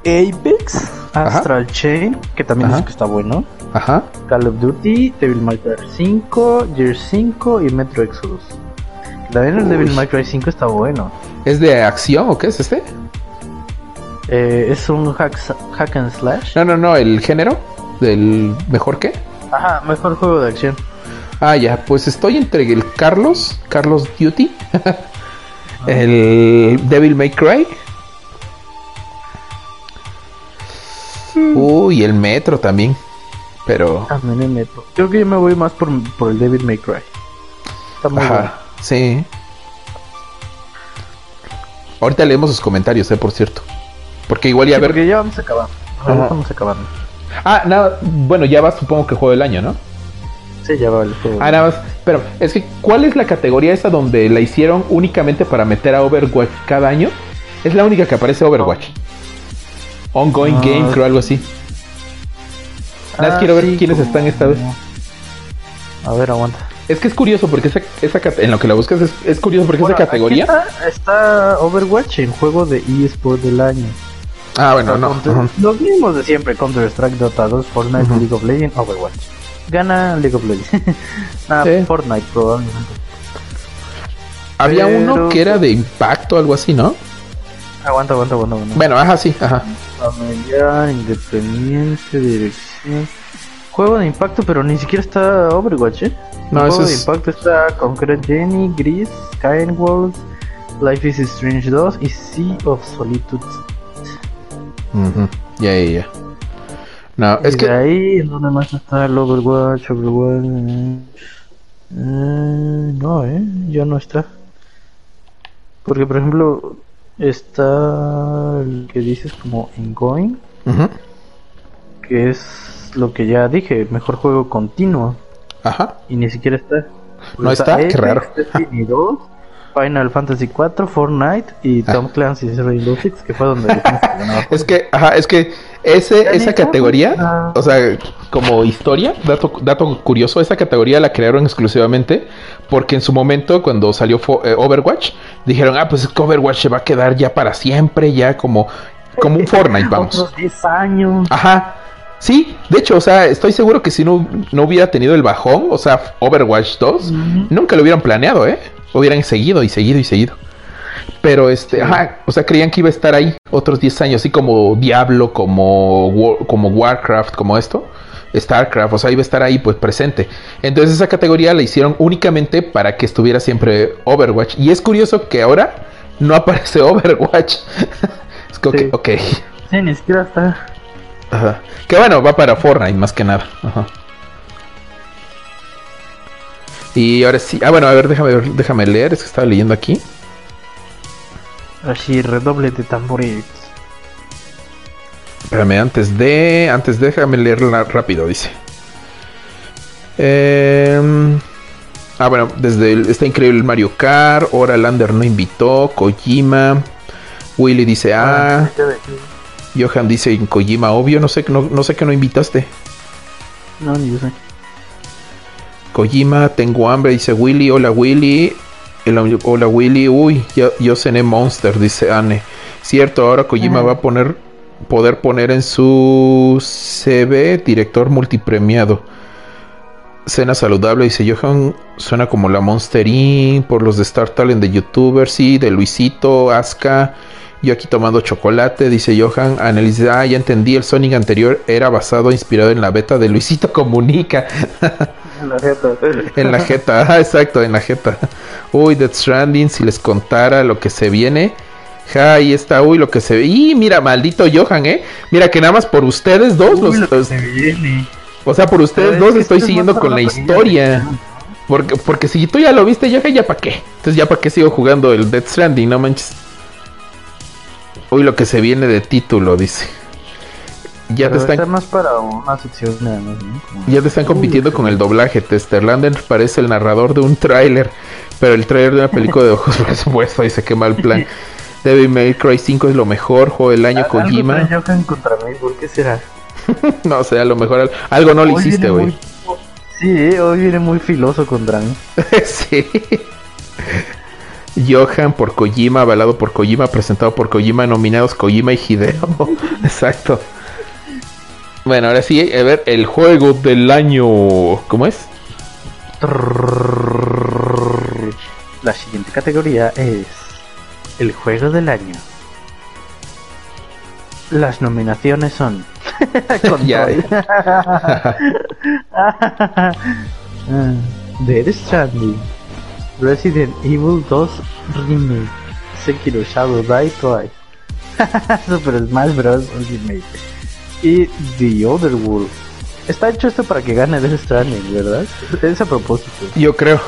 Speaker 2: Apex,
Speaker 1: Ajá.
Speaker 2: Astral Chain, que también
Speaker 1: Ajá.
Speaker 2: dice que está bueno.
Speaker 1: Ajá.
Speaker 2: Call of Duty, Devil May Cry 5, Gear 5 y Metro Exodus. También el
Speaker 1: Uy.
Speaker 2: Devil May Cry 5 está bueno.
Speaker 1: ¿Es de acción o qué es este?
Speaker 2: Eh, es un hack, hack and slash.
Speaker 1: No, no, no, el género del mejor qué.
Speaker 2: Ajá, mejor juego de acción.
Speaker 1: Ah, ya, pues estoy entre el Carlos, Carlos Duty, el Devil May Cry. Uy, el Metro también. Pero,
Speaker 2: También el Metro. Creo que yo me voy más por, por el Devil May Cry. Está muy bueno.
Speaker 1: ajá, sí. Ahorita leemos sus comentarios, eh, por cierto. Porque igual ya
Speaker 2: Sí,
Speaker 1: ver.
Speaker 2: porque ya vamos.
Speaker 1: Ajá.
Speaker 2: Ya vamos acabando.
Speaker 1: Ah, nada, bueno, ya va, supongo que juego del año, ¿no?
Speaker 2: Sí, ya va el juego.
Speaker 1: Ah, nada más. Pero, es que, ¿cuál es la categoría esa donde la hicieron únicamente para meter a Overwatch cada año? Es la única que aparece Overwatch. Ongoing
Speaker 2: Ah,
Speaker 1: Game, creo algo así. Nada más
Speaker 2: Ah,
Speaker 1: quiero ver
Speaker 2: sí,
Speaker 1: quiénes
Speaker 2: como-
Speaker 1: están esta vez.
Speaker 2: A ver, aguanta.
Speaker 1: Es que es curioso porque esa, esa en lo que la buscas es, es curioso porque
Speaker 2: Bueno,
Speaker 1: esa categoría.
Speaker 2: Está, está Overwatch en juego de eSport del año.
Speaker 1: Ah, bueno, no.
Speaker 2: Counter-
Speaker 1: ajá.
Speaker 2: Los mismos de siempre: Counter Strike, Dota 2, Fortnite,
Speaker 1: Ujú.
Speaker 2: League of Legends, Overwatch. Gana League of Legends.
Speaker 1: Sí.
Speaker 2: Fortnite probablemente.
Speaker 1: Había
Speaker 2: pero-
Speaker 1: uno que era de impacto, algo así, ¿no?
Speaker 2: Aguanta, aguanta, aguanta. aguanta.
Speaker 1: Bueno, ajá, sí, ajá.
Speaker 2: Familiar, independiente, dirección. Juego de impacto, pero ni siquiera está Overwatch, ¿eh?
Speaker 1: No,
Speaker 2: El juego de impacto está Concrete Jenny, Gris, Sky Walls, Life is Strange 2 y Sea of Solitude.
Speaker 1: Ujú, Ya, ya, ya. No,
Speaker 2: y
Speaker 1: es que.
Speaker 2: ahí, ¿en dónde más está el Overwatch? Overwatch. eh, eh, no, eh, ya no está. Porque, por ejemplo, está el que dices como Ongoing,
Speaker 1: Ujú,
Speaker 2: que es lo que ya dije, mejor juego continuo.
Speaker 1: Ajá.
Speaker 2: Y ni siquiera está.
Speaker 1: No está, qué raro.
Speaker 2: Destiny 2, Final Fantasy 4, Fortnite y
Speaker 1: Ah.
Speaker 2: Tom Clancy's Rainbow Six, que fue donde.
Speaker 1: Es que, ajá, es que ese, esa categoría,
Speaker 2: ah.
Speaker 1: o sea, como historia, dato, dato curioso, esa categoría la crearon exclusivamente porque en su momento, cuando salió fo- eh, Overwatch, dijeron, ah, pues es que Overwatch se va a quedar ya para siempre, ya como, como un Fortnite, vamos.
Speaker 2: Otros 10 años.
Speaker 1: Ajá. Sí, de hecho, o sea, estoy seguro que si no, no hubiera tenido el bajón, o sea, Overwatch 2,
Speaker 2: Ujú.
Speaker 1: nunca lo hubieran planeado, ¿eh? Hubieran seguido y seguido y seguido. Pero este, ajá, o sea, creían que iba a estar ahí otros 10 años, así como Diablo, como, War- como Warcraft, como esto, Starcraft, o sea, iba a estar ahí pues presente. Entonces esa categoría la hicieron únicamente para que estuviera siempre Overwatch. Y es curioso que ahora no aparece Overwatch. es como
Speaker 2: Sí.
Speaker 1: que, ok.
Speaker 2: Sí, ni siquiera está.
Speaker 1: Ajá. Que bueno, va para Fortnite más que nada. Ajá. Y ahora sí. Ah, bueno, a ver, déjame, déjame leer. Es que estaba leyendo aquí.
Speaker 2: Así, redoble de tambores.
Speaker 1: Espérame, antes de. Antes déjame leerla rápido, dice. Em, ah, bueno, desde el- está increíble el Mario Kart. Ahora Lander no invitó. Kojima. Willy dice, ah. Johan dice en Kojima, obvio, no sé, no, no sé que no invitaste.
Speaker 2: No, ni yo sé.
Speaker 1: Kojima, tengo hambre, dice Willy, hola Willy. El- hola Willy, uy, yo, yo cené Monster, dice Anne. Cierto, ahora Kojima
Speaker 2: Ajá.
Speaker 1: va a poner, poder poner en su CV director multipremiado. Cena saludable, dice Johan, suena como la Monster Inc. por los de Star Talent de YouTubers, sí, de Luisito, Aska. Yo aquí tomando chocolate, dice Johan. Dice, ah, ya entendí, el Sonic anterior era basado, inspirado en la beta de Luisito Comunica.
Speaker 2: La jeta.
Speaker 1: En la jeta, ah, exacto, en la jeta. Uy, Death Stranding, si les contara lo que se viene. Ja, ahí está, uy, lo que se ve. Y mira, maldito Johan, ¿eh? Mira que nada más por ustedes dos, los-
Speaker 2: lo que
Speaker 1: los-
Speaker 2: se viene.
Speaker 1: o sea, por ustedes dos estoy
Speaker 2: esto es
Speaker 1: siguiendo con la historia. Porque, porque si tú ya lo viste, Johan, ¿ya para qué? Entonces, ¿ya para qué sigo jugando el Death Stranding? No manches. Uy, lo que se viene de título, dice. Ya te están
Speaker 2: está más para una sección nada más, ¿no? Como-
Speaker 1: Ya te están compitiendo con el doblaje. Testerlander parece el narrador de un tráiler, pero el tráiler de una película de ojos presupuesto. Dice qué mal plan. Devil May Cry 5 es lo mejor, juego del año
Speaker 2: Algo
Speaker 1: Kojima.
Speaker 2: contra mí, ¿por qué será?
Speaker 1: no sé, a lo mejor al- algo no lo hiciste, güey.
Speaker 2: muy- Sí, eh, hoy viene muy filoso contra mí.
Speaker 1: sí. Johan por Kojima, avalado por Kojima, presentado por Kojima, nominados Kojima y Hideo. Exacto. Bueno, ahora sí, a ver, el juego del año. ¿Cómo es?
Speaker 2: La siguiente categoría es el juego del año. Las nominaciones son Dead Stranding, Resident Evil 2 Remake, Sekiro Shadow Die Twice, Super Smash Bros. Ultimate y The Other World. Está hecho esto para que gane Death Stranding, ¿verdad? Es a propósito.
Speaker 1: Yo creo.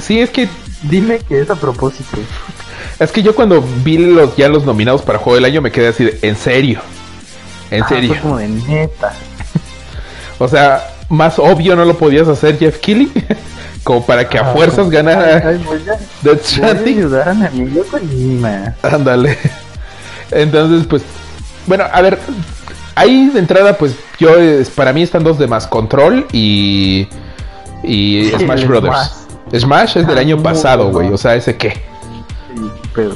Speaker 1: Sí, es que
Speaker 2: Dime que es a propósito.
Speaker 1: Es que yo cuando vi los ya los nominados para juego del año me quedé así de, en serio. En
Speaker 2: Ah,
Speaker 1: serio.
Speaker 2: fue como de neta.
Speaker 1: O sea, más obvio no lo podías hacer Jeff Keighley. como para que a
Speaker 2: Ah,
Speaker 1: fuerzas ganara
Speaker 2: Ay, voy a,
Speaker 1: Death Stranding.
Speaker 2: ayudar a mi amigo.
Speaker 1: Ándale. Entonces, pues, bueno, a ver, ahí de entrada, pues, yo, para mí están dos de más, Control y, y Smash Brothers. Smash es del
Speaker 2: Ah,
Speaker 1: año pasado, güey, o sea, ese qué.
Speaker 2: Sí, pero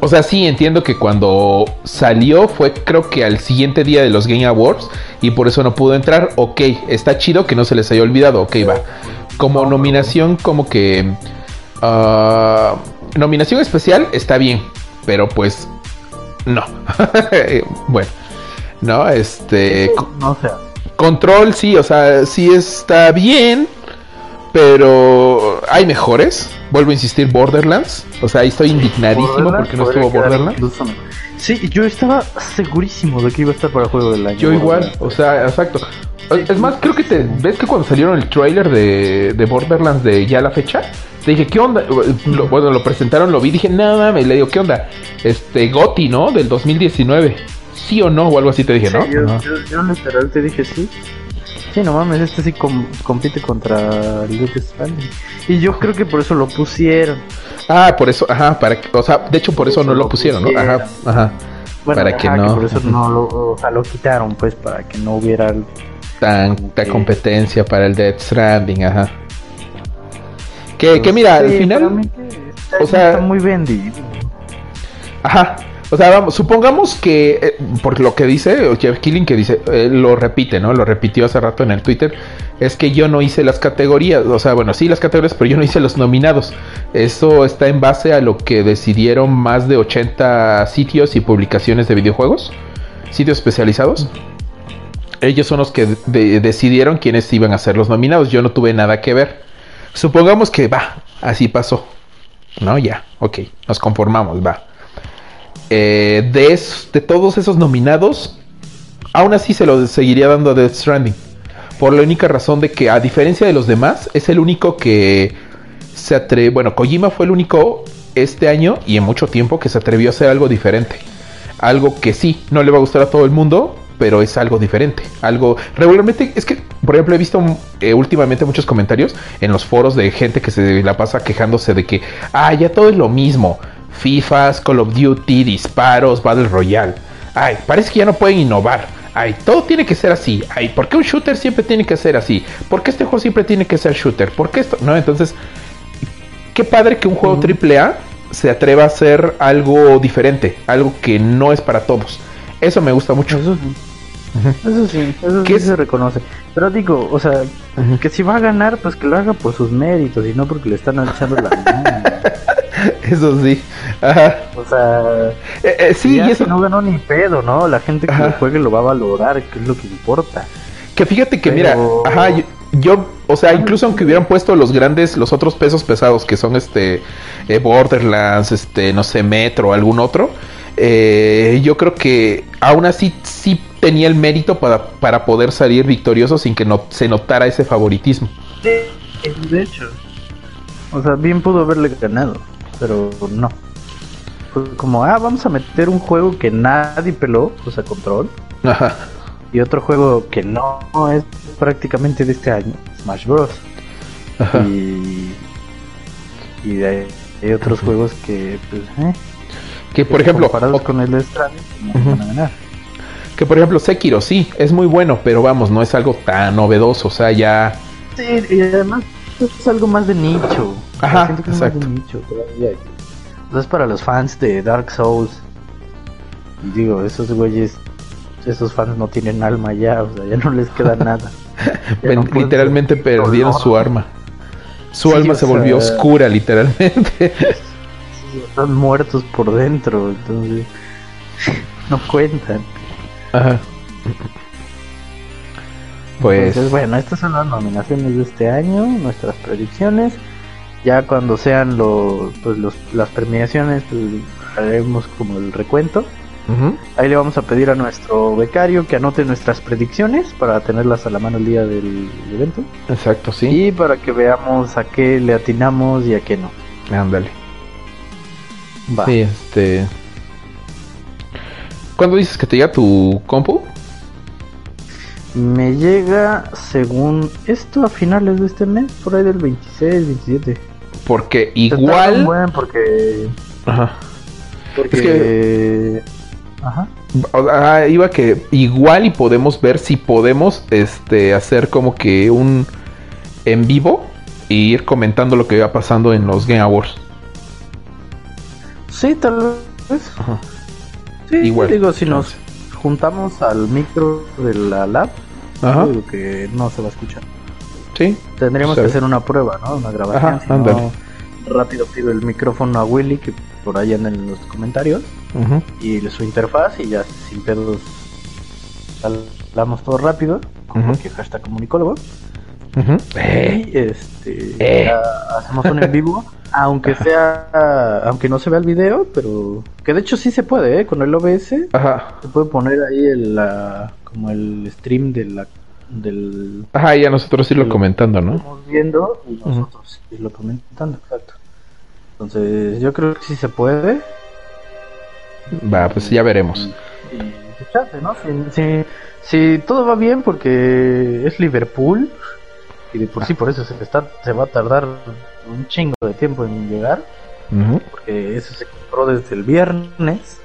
Speaker 1: O sea, sí, entiendo que cuando salió fue creo que al siguiente día de los Game Awards y por eso no pudo entrar. Ok, está chido que no se les haya olvidado. Ok, va. Como nominación, como que... ah, nominación especial está bien, pero pues no. bueno, no, este... Control sí, o sea, sí está bien, pero hay mejores. Vuelvo a insistir, Borderlands. O sea, ahí estoy indignadísimo porque no estuvo Borderlands.
Speaker 2: Sí, yo estaba segurísimo de que iba a estar para el juego del año.
Speaker 1: Yo igual, o sea, exacto. Es más, creo que te ves que cuando salieron el trailer de, de Borderlands de ya la fecha, te dije, ¿qué onda? Lo- bueno, lo presentaron, lo vi, dije, nada, me le digo, ¿qué onda? Este, Goti, ¿no? Del 2019. ¿Sí o no? O algo así te dije,
Speaker 2: Sí,
Speaker 1: ¿no?
Speaker 2: yo,
Speaker 1: Ajá.
Speaker 2: yo, yo literal te dije sí. Sí, no mames, este sí com- compite contra el Death Stranding. Y yo creo que por eso lo pusieron.
Speaker 1: Ah, por eso, ajá, para que, o sea, de hecho por eso no lo pusieron, ¿no? Ajá, ajá.
Speaker 2: Bueno,
Speaker 1: Para que no-
Speaker 2: por eso no lo, o sea, lo quitaron, pues, para que no hubiera
Speaker 1: Tanta competencia para el Death Stranding, ajá. Que, que mira, al
Speaker 2: Sí,
Speaker 1: final...
Speaker 2: está,
Speaker 1: o sea-
Speaker 2: está muy vendido.
Speaker 1: Ajá. O sea, vamos, supongamos que, eh, por lo que dice Jeff Killing, que dice, eh, lo repite, ¿no? Lo repitió hace rato en el Twitter, es que yo no hice las categorías, o sea, bueno, sí las categorías, pero yo no hice los nominados. Eso está en base a lo que decidieron más de 80 sitios y publicaciones de videojuegos, sitios especializados. Ellos son los que de- decidieron quiénes iban a ser los nominados, yo no tuve nada que ver. Supongamos que va, así pasó. No, ya, ok, nos conformamos, va eh, de, de todos esos nominados, aún así se lo seguiría dando a Death Stranding. Por la única razón de que, a diferencia de los demás, es el único que se atreve. Bueno, Kojima fue el único este año y en mucho tiempo que se atrevió a hacer algo diferente. Algo que sí, no le va a gustar a todo el mundo, pero es algo diferente. Algo. Regularmente, es que, por ejemplo, he visto eh, últimamente muchos comentarios en los foros de gente que se la pasa quejándose de que, ah, ya todo es lo mismo. FIFAs, Call of Duty, disparos, Battle Royale. Ay, parece que ya no pueden innovar. Ay, todo tiene que ser así. Ay, ¿por qué un shooter siempre tiene que ser así? ¿Por qué este juego siempre tiene que ser shooter? ¿Por qué esto? No, entonces, qué padre que un juego AAA se atreva a hacer algo diferente, algo que no es para todos. Eso me gusta mucho.
Speaker 2: Eso sí. Eso sí, eso sí se reconoce. Pero digo, o sea, que si va a ganar, pues que lo haga por sus méritos y no porque le están echando la mano.
Speaker 1: Eso sí.
Speaker 2: O sea,
Speaker 1: eh, eh, sí,
Speaker 2: y eso no ganó ni pedo, ¿no? La gente que lo juegue lo va a valorar, que es lo que importa.
Speaker 1: Que fíjate que, mira, ajá, yo, o sea, incluso aunque hubieran puesto los grandes, los otros pesos pesados que son este eh, Borderlands, este, no sé, Metro, algún otro, yo creo que aún así sí tenía el mérito para, para poder salir victorioso sin que no, se notara ese favoritismo.
Speaker 2: Sí, de hecho. O sea, bien pudo haberle ganado pero no. como, ah, vamos a meter un juego que nadie peló, o sea, Control. Ajá. Y otro juego que no es prácticamente de este año, Smash Bros. Ajá. Y, y hay, otros juegos que, pues, eh,
Speaker 1: que por ejemplo,
Speaker 2: comparados con el Stranding, no van a ganar.
Speaker 1: Que por ejemplo, Sekiro sí, es muy bueno, pero vamos, no es algo tan novedoso, o sea, ya.
Speaker 2: Sí, y además es algo más de nicho.
Speaker 1: Ajá, exacto.
Speaker 2: Es para los fans de Dark Souls. Digo, esos güeyes, esos fans no tienen alma ya, o sea, ya no les queda nada.
Speaker 1: literalmente perdieron su arma. Su alma se volvió oscura, literalmente.
Speaker 2: Están muertos por dentro, entonces no cuentan.
Speaker 1: Ajá.
Speaker 2: Pues bueno, estas son las nominaciones de este año, nuestras predicciones. Ya cuando sean pues los, las premiaciones, pues haremos como el recuento. Ahí le vamos a pedir a nuestro becario que anote nuestras predicciones para tenerlas a la mano el día del evento.
Speaker 1: Exacto, sí.
Speaker 2: Y para que veamos a qué le atinamos y a qué no.
Speaker 1: Ándale. Va. Sí, este. ¿Cuándo dices que te llega tu compu?
Speaker 2: Me llega según esto a finales de este mes, por ahí del 26, 27.
Speaker 1: Porque igual.
Speaker 2: Bueno porque.
Speaker 1: Ajá.
Speaker 2: Porque.
Speaker 1: Ajá. iba que igual y podemos ver si podemos este hacer como que un en vivo e ir comentando lo que va pasando en los Game Awards.
Speaker 2: Sí, tal vez. Ajá. Sí, igual. Digo, si nos juntamos al micro de la lab, Ajá. que no se va a escuchar.
Speaker 1: Sí.
Speaker 2: Tendríamos que hacer una prueba, ¿no? Una grabación. rápido pido el micrófono a Willy, que por ahí anda en los comentarios. Y su interfaz, y ya sin pedos hablamos todo rápido, porque hashtag comunicólogo. Y este, eh. hacemos un en vivo, aunque sea, aunque no se vea el video, pero que de hecho sí se puede, ¿eh? con el OBS se puede poner ahí el, como el stream de la del...
Speaker 1: Ajá, ya nosotros irlo comentando, ¿no?
Speaker 2: Estamos viendo y nosotros irlo comentando, exacto. Entonces, yo creo que sí se puede.
Speaker 1: Va, pues ya veremos.
Speaker 2: Y, y ¿no? Si, si, todo va bien, porque es Liverpool, y de por sí, por eso se, está, se va a tardar un chingo de tiempo en llegar, porque eso se compró desde el viernes.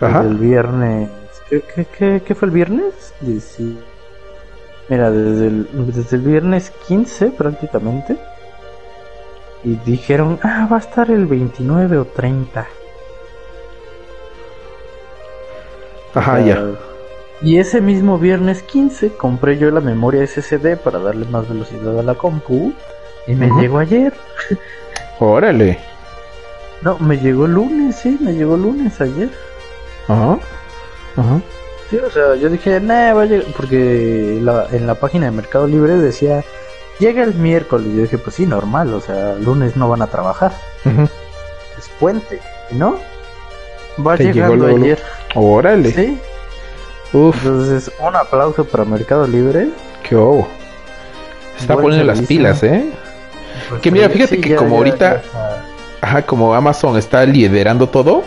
Speaker 2: Ajá. Desde el viernes ¿Qué, qué, fue el viernes? Mira, desde el, desde el viernes 15 prácticamente. Y dijeron, ah, va a estar el 29 o 30.
Speaker 1: Ajá, ya.
Speaker 2: Y ese mismo viernes 15 compré yo la memoria SSD para darle más velocidad a la compu. Y me llegó ayer.
Speaker 1: Órale.
Speaker 2: No, me llegó el lunes, sí, me llegó el lunes ayer.
Speaker 1: Ajá. Ajá.
Speaker 2: Sí, o sea, yo dije, nah, va a llegar, porque en la página de Mercado Libre decía, llega el miércoles. Yo dije, pues sí, normal, o sea, lunes no van a trabajar. Es puente, ¿no? Va llegando ayer.
Speaker 1: Órale.
Speaker 2: Sí. Uf. Entonces, un aplauso para Mercado Libre.
Speaker 1: Qué obo. Está poniendo las pilas, ¿eh? Pues que mira, fíjate que como ahorita, ajá, como Amazon está liderando todo,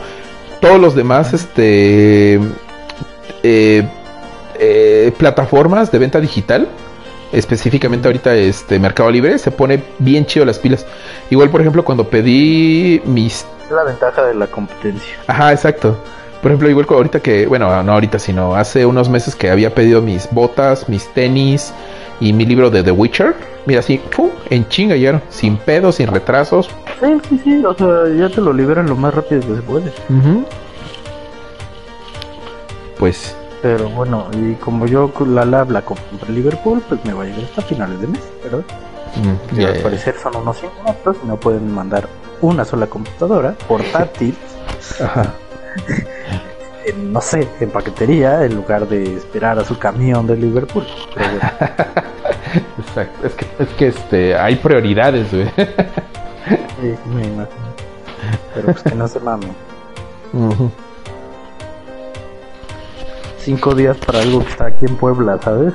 Speaker 1: todos los demás, este, eh, eh, plataformas de venta digital específicamente ahorita este Mercado Libre, se pone bien chido las pilas. Igual, por ejemplo, cuando pedí mis...
Speaker 2: La ventaja de la competencia.
Speaker 1: Ajá, exacto. Por ejemplo, igual ahorita que, bueno, no ahorita, sino hace unos meses que había pedido mis botas, mis tenis y mi libro de The Witcher. Mira, así, en chinga ya, sin pedos, sin retrasos.
Speaker 2: Sí, sí, sí, o sea, ya te lo liberan lo más rápido que se puede.
Speaker 1: Pues
Speaker 2: pero bueno, y como yo la lab la compré Liverpool, pues me va a llegar hasta finales de mes, ¿verdad? Mm, al parecer son unos 100 minutos y no pueden mandar una sola computadora portátil. Ajá. no sé, en paquetería en lugar de esperar a su camión de Liverpool.
Speaker 1: Exacto, es que, es que este, hay prioridades, güey.
Speaker 2: sí, me imagino. Pero pues que no se mamen cinco días para algo que está aquí en Puebla, ¿sabes?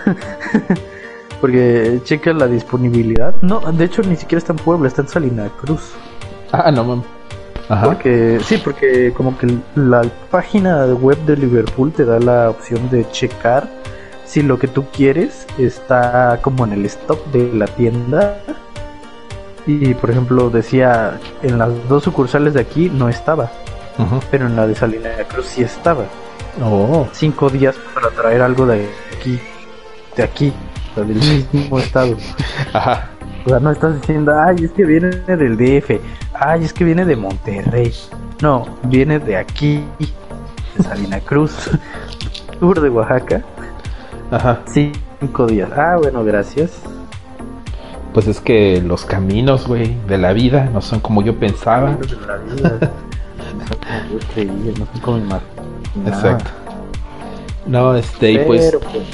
Speaker 2: porque checa la disponibilidad. No, de hecho ni siquiera está en Puebla, está en Salina Cruz.
Speaker 1: Ah, no mames.
Speaker 2: Ajá. Porque, sí, porque como que la página web de Liverpool te da la opción de checar si lo que tú quieres está como en el stock de la tienda. Y por ejemplo decía en las dos sucursales de aquí no estaba, pero en la de Salina Cruz sí estaba. Oh. Cinco días para traer algo de aquí, de aquí, del mismo estado. Ajá. O sea, no estás diciendo, ay, es que viene del DF, ay, es que viene de Monterrey. No, viene de aquí, de Salina Cruz, sur de Oaxaca. Ajá. Cinco días. Ah, bueno, gracias.
Speaker 1: Pues es que los caminos, güey, de la vida no son como yo pensaba. De la vida.
Speaker 2: no son como yo creía, no son como mi
Speaker 1: Exacto. No, este, y pues, pues.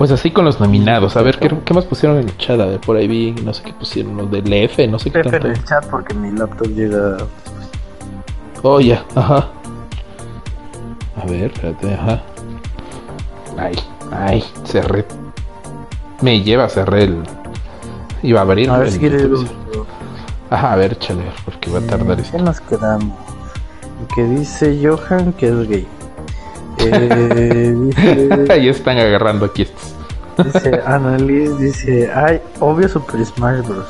Speaker 1: Pues así con los nominados. A ver, ¿qué, más pusieron en el chat? A ver, por ahí vi, no sé qué pusieron, los del F, no sé qué
Speaker 2: tanto. en el chat porque mi laptop llega.
Speaker 1: Oh, ya, ajá. A ver, espérate, ajá. Ay, ay, cerré. Me lleva a cerrar el. Iba a abrir.
Speaker 2: A ver si quieres.
Speaker 1: Ajá, a ver, chale, porque va a tardar.
Speaker 2: ¿Qué nos quedamos? que dice Johan que es gay. Eh,
Speaker 1: dice, Ahí están agarrando aquí estos.
Speaker 2: Dice Annalise, dice, ay, obvio Super Smash Bros.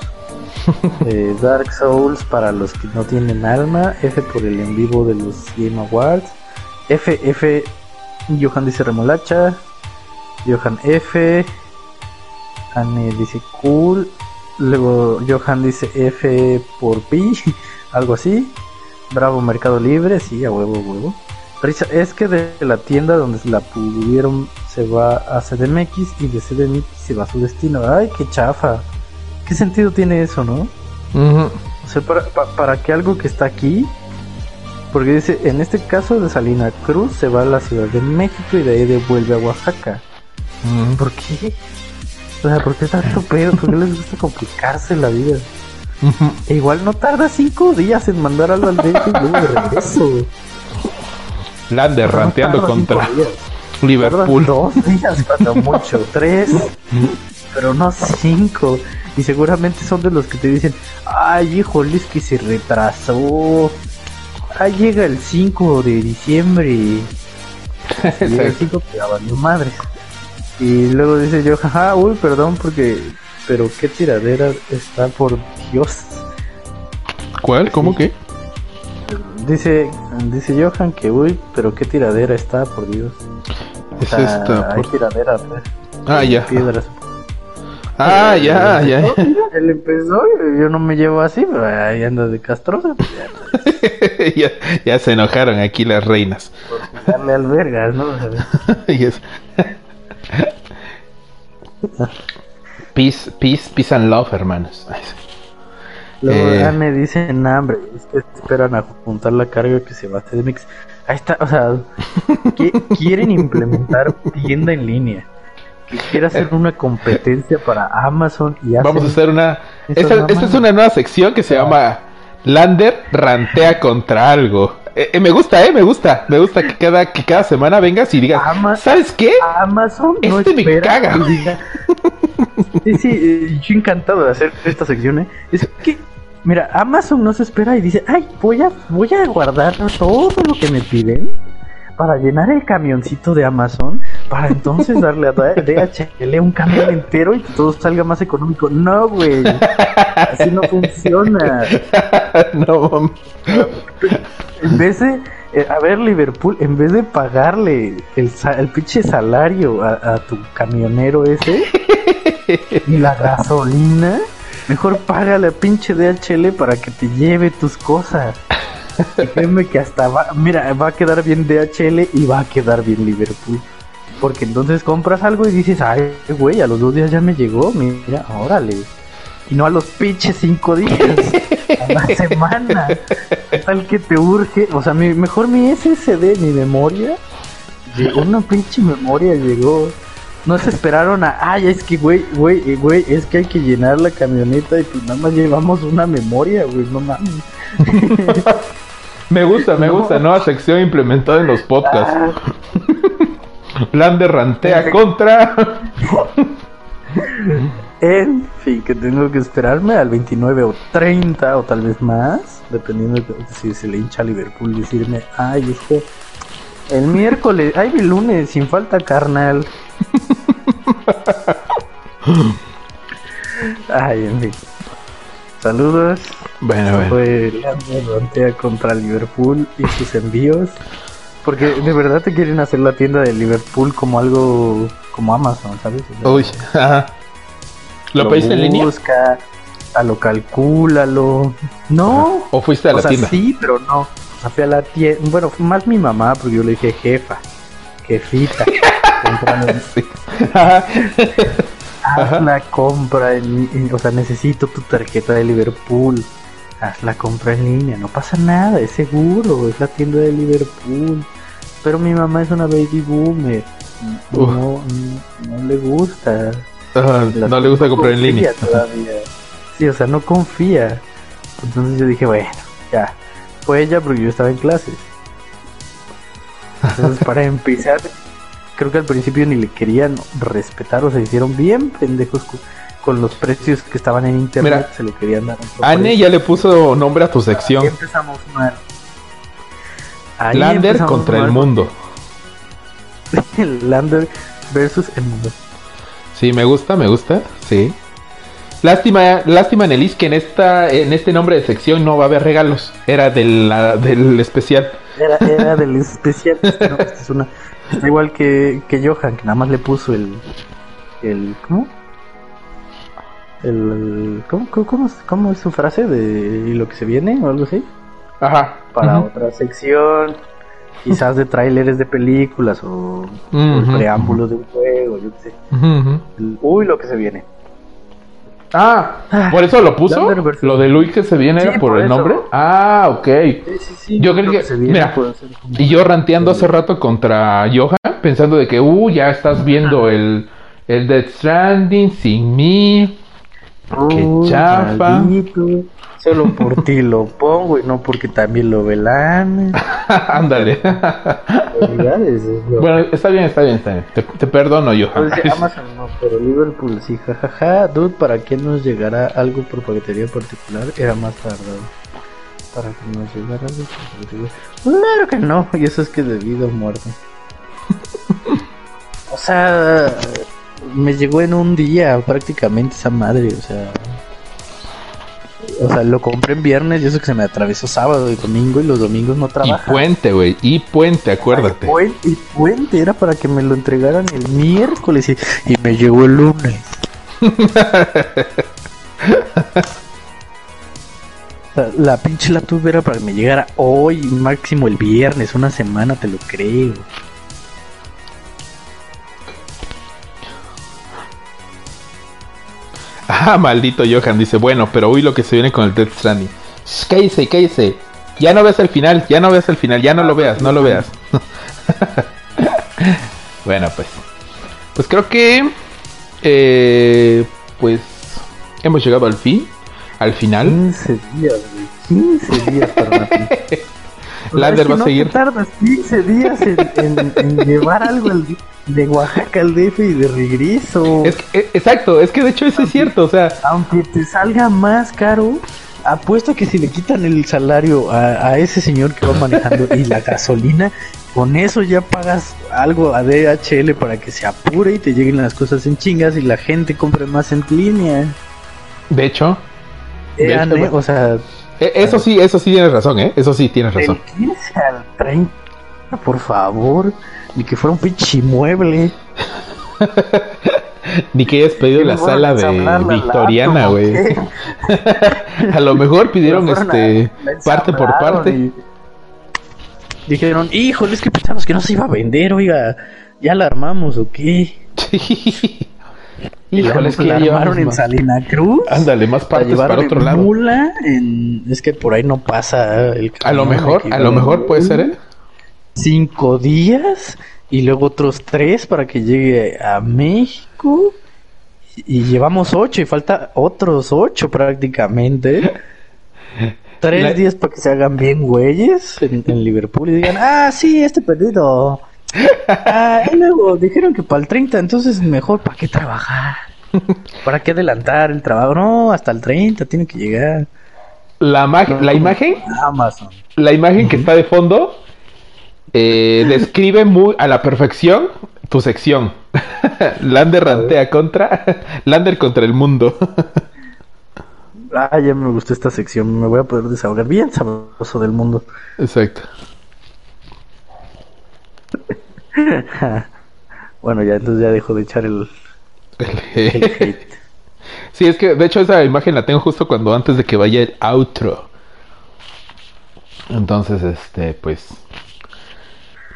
Speaker 2: Eh, Dark Souls para los que no tienen alma, F por el en vivo de los Game Awards, F, F, Johan dice remolacha, Johan F, Anne dice cool, luego Johan dice F por P, algo así, Bravo Mercado Libre, sí, a huevo, huevo. Es que de la tienda donde la pudieron se va a CDMX y de CDMX se va a su destino. Ay, qué chafa. ¿Qué sentido tiene eso, no? O sea, para, para, que algo que está aquí, porque dice, en este caso de Salina Cruz se va a la Ciudad de México y de ahí devuelve a Oaxaca. ¿Por qué? O sea, ¿por qué tanto pedo? ¿Por qué les gusta complicarse la vida? E igual no tarda cinco días en mandar algo al DF y luego de regreso.
Speaker 1: Lander ranteando contra Liverpool.
Speaker 2: dos días cuando mucho, tres, pero no cinco. Y seguramente son de los que te dicen, ay hijo, es que se retrasó. Ay, llega el 5 de diciembre. Y el 5 te madre. Y luego dice yo, jaja, uy, perdón porque pero qué tiradera está por Dios.
Speaker 1: ¿Cuál? ¿Cómo que?
Speaker 2: Dice, dice Johan que uy, pero qué tiradera está por Dios.
Speaker 1: Es esta.
Speaker 2: Hay tiradera, pues.
Speaker 1: Ah, ya. Piedras. Ah, ya, ya.
Speaker 2: Él empezó, yo no me llevo así, pero ahí anda de castrosa.
Speaker 1: Pues ya, ya, se enojaron aquí las reinas.
Speaker 2: Por darle albergas, ¿no? yes.
Speaker 1: Peace, peace, peace and love, hermanos.
Speaker 2: Luego eh, me dicen hambre, es que esperan a juntar la carga que se va a hacer mix. Ahí está, o sea, que quieren implementar tienda en línea. Que quiere hacer una competencia para Amazon y
Speaker 1: Vamos a hacer una. Esta, es una nueva sección que se llama Lander rantea contra algo. Eh, eh, me gusta, eh, me gusta. Me gusta que cada, que cada semana vengas y digas, ¿sabes qué?
Speaker 2: Amazon
Speaker 1: este me caga.
Speaker 2: Sí, sí, eh, yo encantado de hacer esta sección, ¿eh? Es que, mira, Amazon no se espera y dice, ay, voy a, voy a guardar todo lo que me piden para llenar el camioncito de Amazon, para entonces darle a DHL un camión entero y que todo salga más económico. No, güey. Así no funciona. no, En vez de, eh, a ver, Liverpool, en vez de pagarle el, el pinche salario a, tu camionero ese y la gasolina, mejor págale a pinche DHL para que te lleve tus cosas. Y créeme que hasta va, mira, va a quedar bien DHL y va a quedar bien Liverpool. Porque entonces compras algo y dices, ay, güey, a los dos días ya me llegó, mira, órale. Y no a los pinches cinco días, a la semana. Tal que te urge, o sea, mi, mejor mi SSD, mi memoria, llegó una pinche memoria, llegó. No se esperaron a, ay, es que, güey, güey, güey, es que hay que llenar la camioneta y pues nada más llevamos una memoria, güey, no mames.
Speaker 1: Me gusta, me gusta, nueva sección implementada en los podcasts. Ah. Plan de rantea contra.
Speaker 2: en fin, que tengo que esperarme al 29 o 30 o tal vez más, dependiendo de si se le hincha a Liverpool, decirme, ay, es el miércoles, ay, el lunes, sin falta carnal. ay, en fin. Saludos.
Speaker 1: Bueno, bueno.
Speaker 2: Fue la contra Liverpool y sus envíos. Porque de verdad te quieren hacer la tienda de Liverpool como algo como Amazon, ¿sabes?
Speaker 1: Uy, ajá. ¿Lo, pediste en línea?
Speaker 2: Busca, a lo calcúlalo. No.
Speaker 1: ¿O fuiste a la tienda?
Speaker 2: Sí, pero no. O fui a la tienda. Bueno, más mi mamá, porque yo le dije jefa, jefita. haz la compra en, o sea, necesito tu tarjeta de Liverpool. Haz la compra en línea, no pasa nada, es seguro, es la tienda de Liverpool. Pero mi mamá es una baby boomer. No, no, le gusta.
Speaker 1: No le gusta comprar en línea.
Speaker 2: Todavía. Sí, o sea, no confía. Entonces yo dije, bueno, ya. Fue ella porque yo estaba en clases. Entonces, para empezar, creo que al principio ni le querían respetar o se hicieron bien pendejos con, los precios que estaban en internet, se lo querían dar.
Speaker 1: Anne ya le puso nombre a tu sección. Ahí
Speaker 2: empezamos mal.
Speaker 1: Lander contra el mundo.
Speaker 2: Lander versus el mundo.
Speaker 1: Sí, me gusta, me gusta, sí. Lástima, lástima Nelis que en esta, en este nombre de sección no va a haber regalos. Era del, del especial.
Speaker 2: Era, era del especial. no, es una, Está igual que, que Johan, que nada más le puso el. el ¿Cómo? El, ¿cómo, cómo, cómo, es su frase de lo que se viene o algo así?
Speaker 1: Ajá.
Speaker 2: Para otra sección, quizás de tráileres de películas o, preámbulos de un juego, yo qué sé. uy, lo que se viene.
Speaker 1: Ah, ah, ¿por eso lo puso? Lo de Luis que se viene era por, el nombre. Ah, ok. yo creo que, mira, y yo ranteando hace rato contra Johan, pensando de que, uh, ya estás viendo el, el Death Stranding sin mí. Qué chafa.
Speaker 2: Solo por ti lo pongo y no porque también lo velan.
Speaker 1: Ándale. bueno, está bien, está bien, está bien. Te, perdono, yo.
Speaker 2: Pues Amazon no, pero Liverpool sí, jajaja. Dude, ¿para quién nos llegará algo por paquetería particular? Era más tardado. Para que nos llegara algo por paquetería. Claro que no, y eso es que debido a muerte. o sea, me llegó en un día prácticamente esa madre, o sea. O sea, lo compré en viernes y eso que se me atravesó sábado y domingo y los domingos no trabajan.
Speaker 1: Y puente, güey. Y puente, acuérdate.
Speaker 2: y puente era para que me lo entregaran el miércoles y, me llegó el lunes. la pinche la tuve era para que me llegara hoy, máximo el viernes, una semana, te lo creo.
Speaker 1: Ah, maldito Johan, dice, bueno, pero hoy lo que se viene con el Death Stranding. Cállese, cállese. Ya no veas el final, ya no veas el final, ya no lo veas, no lo veas. bueno, pues. Pues creo que... Eh, pues... Hemos llegado al fin. Al final.
Speaker 2: 15 días, 15 días para
Speaker 1: Lander va a seguir.
Speaker 2: tardas 15 días en, llevar algo de Oaxaca al DF y de regreso.
Speaker 1: Es e, exacto, es que de hecho eso es cierto, o sea.
Speaker 2: Aunque te salga más caro, apuesto que si le quitan el salario a, ese señor que va manejando y la gasolina, con eso ya pagas algo a DHL para que se apure y te lleguen las cosas en chingas y la gente compre más en línea.
Speaker 1: De hecho,
Speaker 2: de hecho eh, o sea,
Speaker 1: eso sí, eso sí tienes razón, ¿eh? Eso sí tienes razón.
Speaker 2: El 15 al 30, por favor, ni que fuera un pinche mueble.
Speaker 1: Ni que hayas pedido la sala de victoriana, güey. a lo mejor pidieron este parte por parte.
Speaker 2: Dijeron, híjole, es que pensamos que no se iba a vender, oiga, ya la armamos o qué. Híjole, es que la armaron en Salina Cruz.
Speaker 1: Ándale, más partes para otro lado.
Speaker 2: Mula Es que por ahí no pasa el
Speaker 1: A lo mejor, a lo mejor puede ser, ¿eh?
Speaker 2: Cinco días y luego otros tres para que llegue a México. Y llevamos ocho y falta otros ocho prácticamente. Tres días para que se hagan bien güeyes en, Liverpool y digan, ah, sí, este perdido. Ah, y luego dijeron que para el 30, entonces mejor, ¿para qué trabajar? ¿Para qué adelantar el trabajo? No, hasta el 30 tiene que llegar.
Speaker 1: La, la imagen,
Speaker 2: Amazon.
Speaker 1: La imagen que está de fondo eh, describe muy a la perfección tu sección. Lander rantea contra. Lander contra el mundo.
Speaker 2: ah, ya me gustó esta sección. Me voy a poder desahogar bien sabroso del mundo.
Speaker 1: Exacto.
Speaker 2: bueno, ya entonces ya dejo de echar el,
Speaker 1: el hate. Sí, es que de hecho esa imagen la tengo justo cuando antes de que vaya el outro. Entonces, este, pues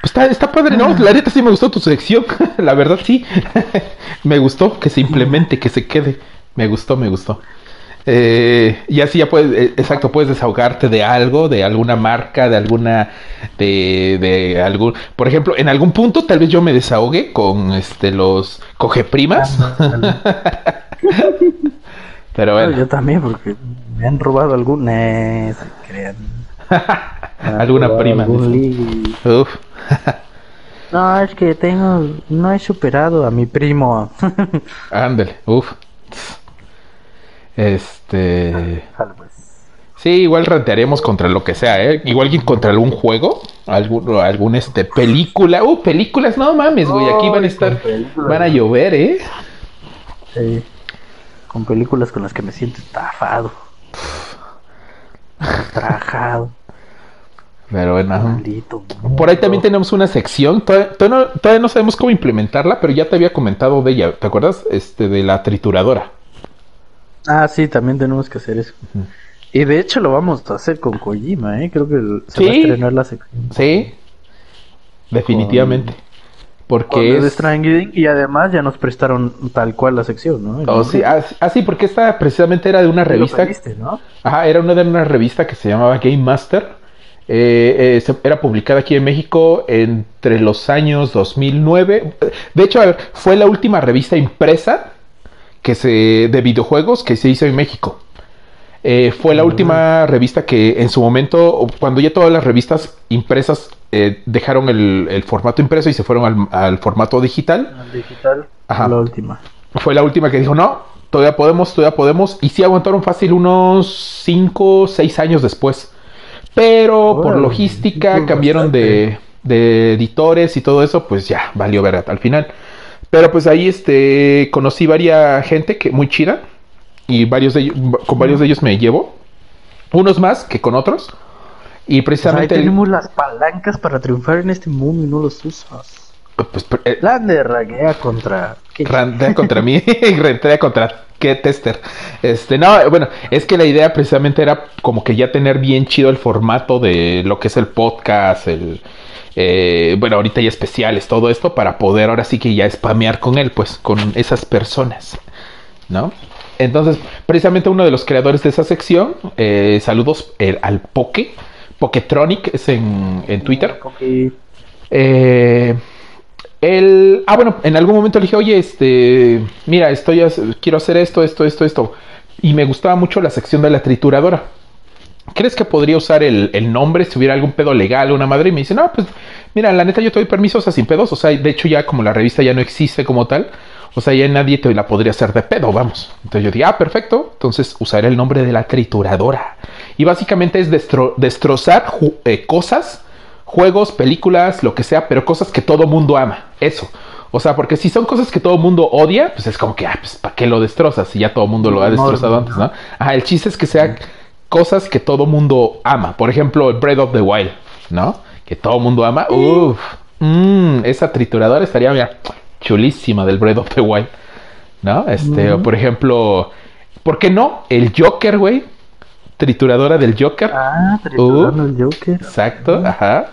Speaker 1: Está, está padre, ¿no? La neta sí me gustó tu sección. la verdad sí. me gustó que se implemente, que se quede. Me gustó, me gustó. Eh, y así ya puedes, eh, exacto, puedes desahogarte de algo, de alguna marca, de alguna, de, de algún, por ejemplo, en algún punto tal vez yo me desahogue con este los cogeprimas. Pero bueno.
Speaker 2: yo también, porque me han robado alguna, crean.
Speaker 1: alguna prima. Uf.
Speaker 2: no, es que tengo. No he superado a mi primo.
Speaker 1: Ándale, uff. Este. Sí, igual rantearemos contra lo que sea, ¿eh? Igual que contra algún juego, algún, algún este, película. Uh, películas, no mames, güey. Aquí van a estar. Van a llover, ¿eh?
Speaker 2: Sí. Con películas con las que me siento estafado. Trajado.
Speaker 1: Pero bueno. Por ahí también tenemos una sección. Todavía, no, sabemos cómo implementarla, pero ya te había comentado de ella. ¿Te acuerdas? Este, de la trituradora.
Speaker 2: Ah, sí, también tenemos que hacer eso. Y de hecho lo vamos a hacer con Kojima, ¿eh? Creo que se va a estrenar la sección.
Speaker 1: Sí, definitivamente. Porque
Speaker 2: es... y además ya nos prestaron tal cual la sección, ¿no?
Speaker 1: Oh, sí, ah, ah, sí, porque esta precisamente era de una revista.
Speaker 2: ¿no?
Speaker 1: Ajá, era una de una revista que se llamaba Game Master eh, eh era publicada aquí en México entre los años 2009. De hecho, fue la última revista impresa que se, de videojuegos que se hizo en México. Eh, fue la última revista que en su momento, cuando ya todas las revistas impresas eh, dejaron el, formato impreso y se fueron al, formato digital.
Speaker 2: digital, la última.
Speaker 1: Fue la última que dijo, no, todavía podemos, todavía podemos. Y sí aguantaron fácil unos 5, o 6 años después. Pero por logística cambiaron de, editores y todo eso, pues ya, valió ver al final. Pero pues ahí este conocí varias gente que muy chida y varios de ellos, con varios de ellos me llevo. Unos más que con otros. Y precisamente
Speaker 2: pues ahí tenemos las palancas para triunfar en este mundo y no los usas.
Speaker 1: Pues, eh,
Speaker 2: raguea contra.
Speaker 1: Raguea contra mí y contra qué tester. Este, no, bueno, es que la idea precisamente era como que ya tener bien chido el formato de lo que es el podcast, el. Eh, bueno, ahorita ya especiales, todo esto, para poder ahora sí que ya spamear con él, pues, con esas personas, ¿no? Entonces, precisamente uno de los creadores de esa sección, eh, saludos al Poke, Poketronic es en, en Twitter. Eh, él, ah, bueno, en algún momento le dije, oye, este, mira, estoy, quiero hacer esto, esto, esto, esto. Y me gustaba mucho la sección de la trituradora. ¿Crees que podría usar el, nombre si hubiera algún pedo legal o una madre? Y me dice, no, pues, mira, la neta yo te doy permiso, o sea, sin pedos. O sea, de hecho ya como la revista ya no existe como tal, o sea, ya nadie te la podría hacer de pedo, vamos. Entonces yo dije, ah, perfecto. Entonces usaré el nombre de la trituradora. Y básicamente es destrozar eh, cosas juegos, películas, lo que sea, pero cosas que todo mundo ama. Eso. O sea, porque si son cosas que todo mundo odia, pues es como que, ah, pues ¿para qué lo destrozas? Si ya todo mundo lo ha destrozado antes, ¿no? Ajá, el chiste es que sean cosas que todo mundo ama. Por ejemplo, Breath of the Wild, ¿no? Que todo mundo ama. Uf, mmm, esa trituradora estaría, mira, chulísima del Breath of the Wild, ¿no? Este, o por ejemplo, ¿por qué no? El Joker, güey. Trituradora del Joker.
Speaker 2: Ah, trituradora del Joker.
Speaker 1: Exacto, ajá.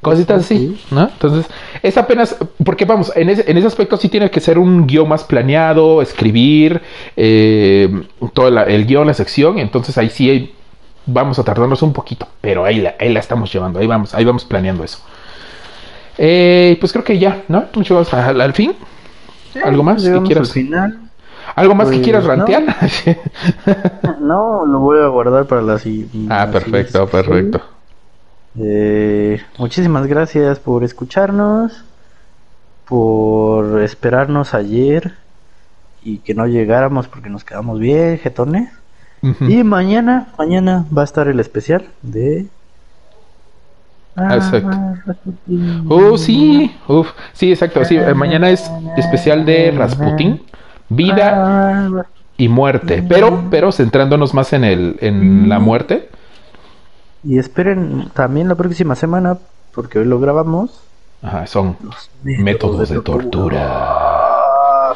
Speaker 1: Cositas así, ¿no? Entonces, es apenas, porque vamos, en ese, en ese aspecto sí tiene que ser un guion más planeado, escribir eh, todo el guion, la sección, entonces ahí sí vamos a tardarnos un poquito, pero ahí la, ahí la estamos llevando, ahí vamos, ahí vamos planeando eso. Eh, pues creo que ya, ¿no? Mucho más al, al fin. ¿Algo más que quieras?
Speaker 2: final.
Speaker 1: ¿Algo más que
Speaker 2: Pues,
Speaker 1: quieras
Speaker 2: no.
Speaker 1: rantear?
Speaker 2: No, lo voy a guardar para la siguiente.
Speaker 1: ah, perfecto, perfecto.
Speaker 2: Eh, muchísimas gracias por escucharnos, por esperarnos ayer y que no llegáramos porque nos quedamos bien, jetones. Y mañana, mañana va a estar el especial de...
Speaker 1: Ah, exacto. Oh, sí, uf, sí, exacto. Sí, eh, mañana es especial de Rasputin, vida
Speaker 2: Ah,
Speaker 1: y muerte, pero, pero centrándonos más en el, en la muerte.
Speaker 2: Y esperen también la próxima semana, porque hoy lo grabamos.
Speaker 1: Ajá, son métodos de tortura.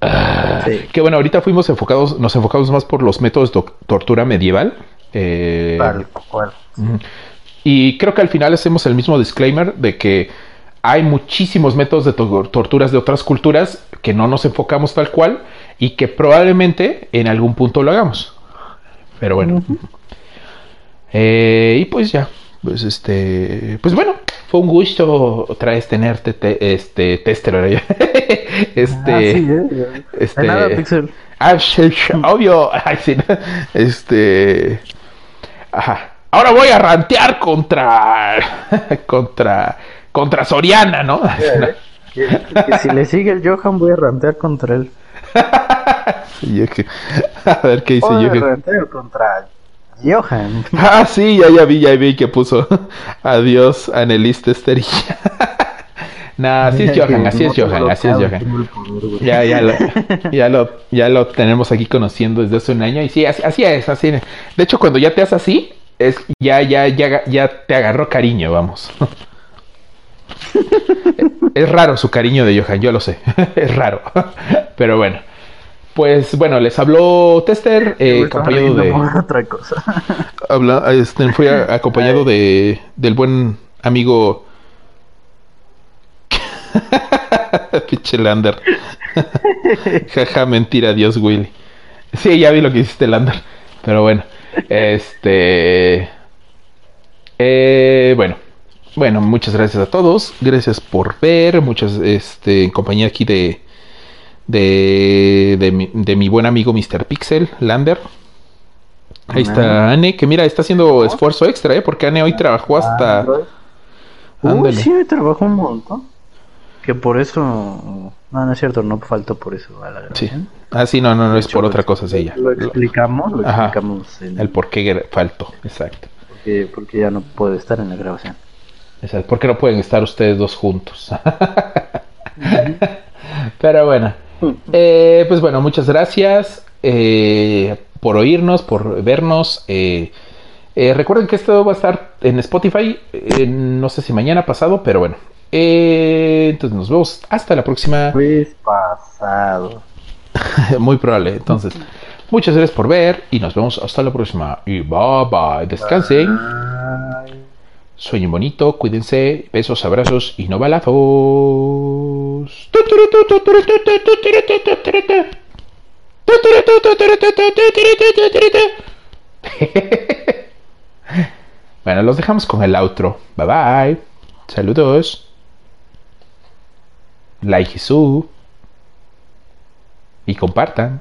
Speaker 1: Ah,
Speaker 2: Sí.
Speaker 1: Que bueno, ahorita fuimos enfocados, nos enfocamos más por los métodos de tortura medieval. eh,
Speaker 2: Tal cual.
Speaker 1: Ujú. Y creo que al final hacemos el mismo disclaimer de que hay muchísimos métodos de to- torturas de otras culturas que no nos enfocamos tal cual y que probablemente en algún punto lo hagamos. Pero bueno. Eh, y pues ya. Pues este. Pues bueno. Fue un gusto otra vez tenerte te- este tester. este.
Speaker 2: Ah, sí, eh.
Speaker 1: este-
Speaker 2: nada, Pixel.
Speaker 1: Ah, obvio. Este. Ajá. Ahora voy a rantear contra. contra. Contra Soriana, ¿no?
Speaker 2: Que, que si le sigue el Johan, voy a rantear contra él.
Speaker 1: Sí, A ver qué dice
Speaker 2: Voy a rantear contra Johan.
Speaker 1: Ah, sí, ya, ya vi, ya vi que puso. Adiós, Anneliste Esterilla. nah, así es Johan, así es Johan, así es Johan. Ya, ya lo, ya lo, ya lo tenemos aquí conociendo desde hace un año y sí, así, así es, así. es. De hecho, cuando ya te haces así, es ya, ya, ya, ya te agarró cariño, vamos. es raro su cariño de Johan, yo lo sé, es raro, pero bueno. Pues bueno, les habló Tester, eh, acompañado de,
Speaker 2: otra cosa.
Speaker 1: habla, este, fui a- acompañado de del buen amigo Pinche Lander. Jaja, mentira, Dios Willy. Sí, ya vi lo que hiciste, Lander. Pero bueno, este. Eh, bueno, bueno, muchas gracias a todos. Gracias por ver. Muchas, este, en compañía aquí de. De, de, mi, de mi buen amigo Mr. Pixel, Lander. Ahí está Anne, que mira, está haciendo esfuerzo extra, ¿eh? Porque Anne hoy trabajó hasta.
Speaker 2: Uy, sí, trabajó un montón. Que por eso. No, no es cierto, no faltó por eso a la
Speaker 1: Sí.
Speaker 2: grabación.
Speaker 1: Ah, sí, no, no, no es por otra cosa, sí, ya.
Speaker 2: Lo explicamos, lo
Speaker 1: Ajá.
Speaker 2: explicamos en
Speaker 1: El por qué faltó, exacto.
Speaker 2: porque, porque ya no puede estar en la grabación.
Speaker 1: Exacto. ¿Por qué no pueden estar ustedes dos juntos? Pero bueno, eh, pues bueno, muchas gracias eh, por oírnos, por vernos. eh, recuerden que esto va a estar en Spotify, no sé si mañana pasado, pero bueno. Entonces nos vemos hasta la próxima.
Speaker 2: Pues pasado.
Speaker 1: Muy probable. Entonces, muchas gracias por ver y nos vemos hasta la próxima. Y bye bye. Descansen. Sueñen bonito, cuídense, besos, abrazos y no balazos. Bueno, los dejamos con el outro. Bye bye. Saludos. Like y sub. Y compartan.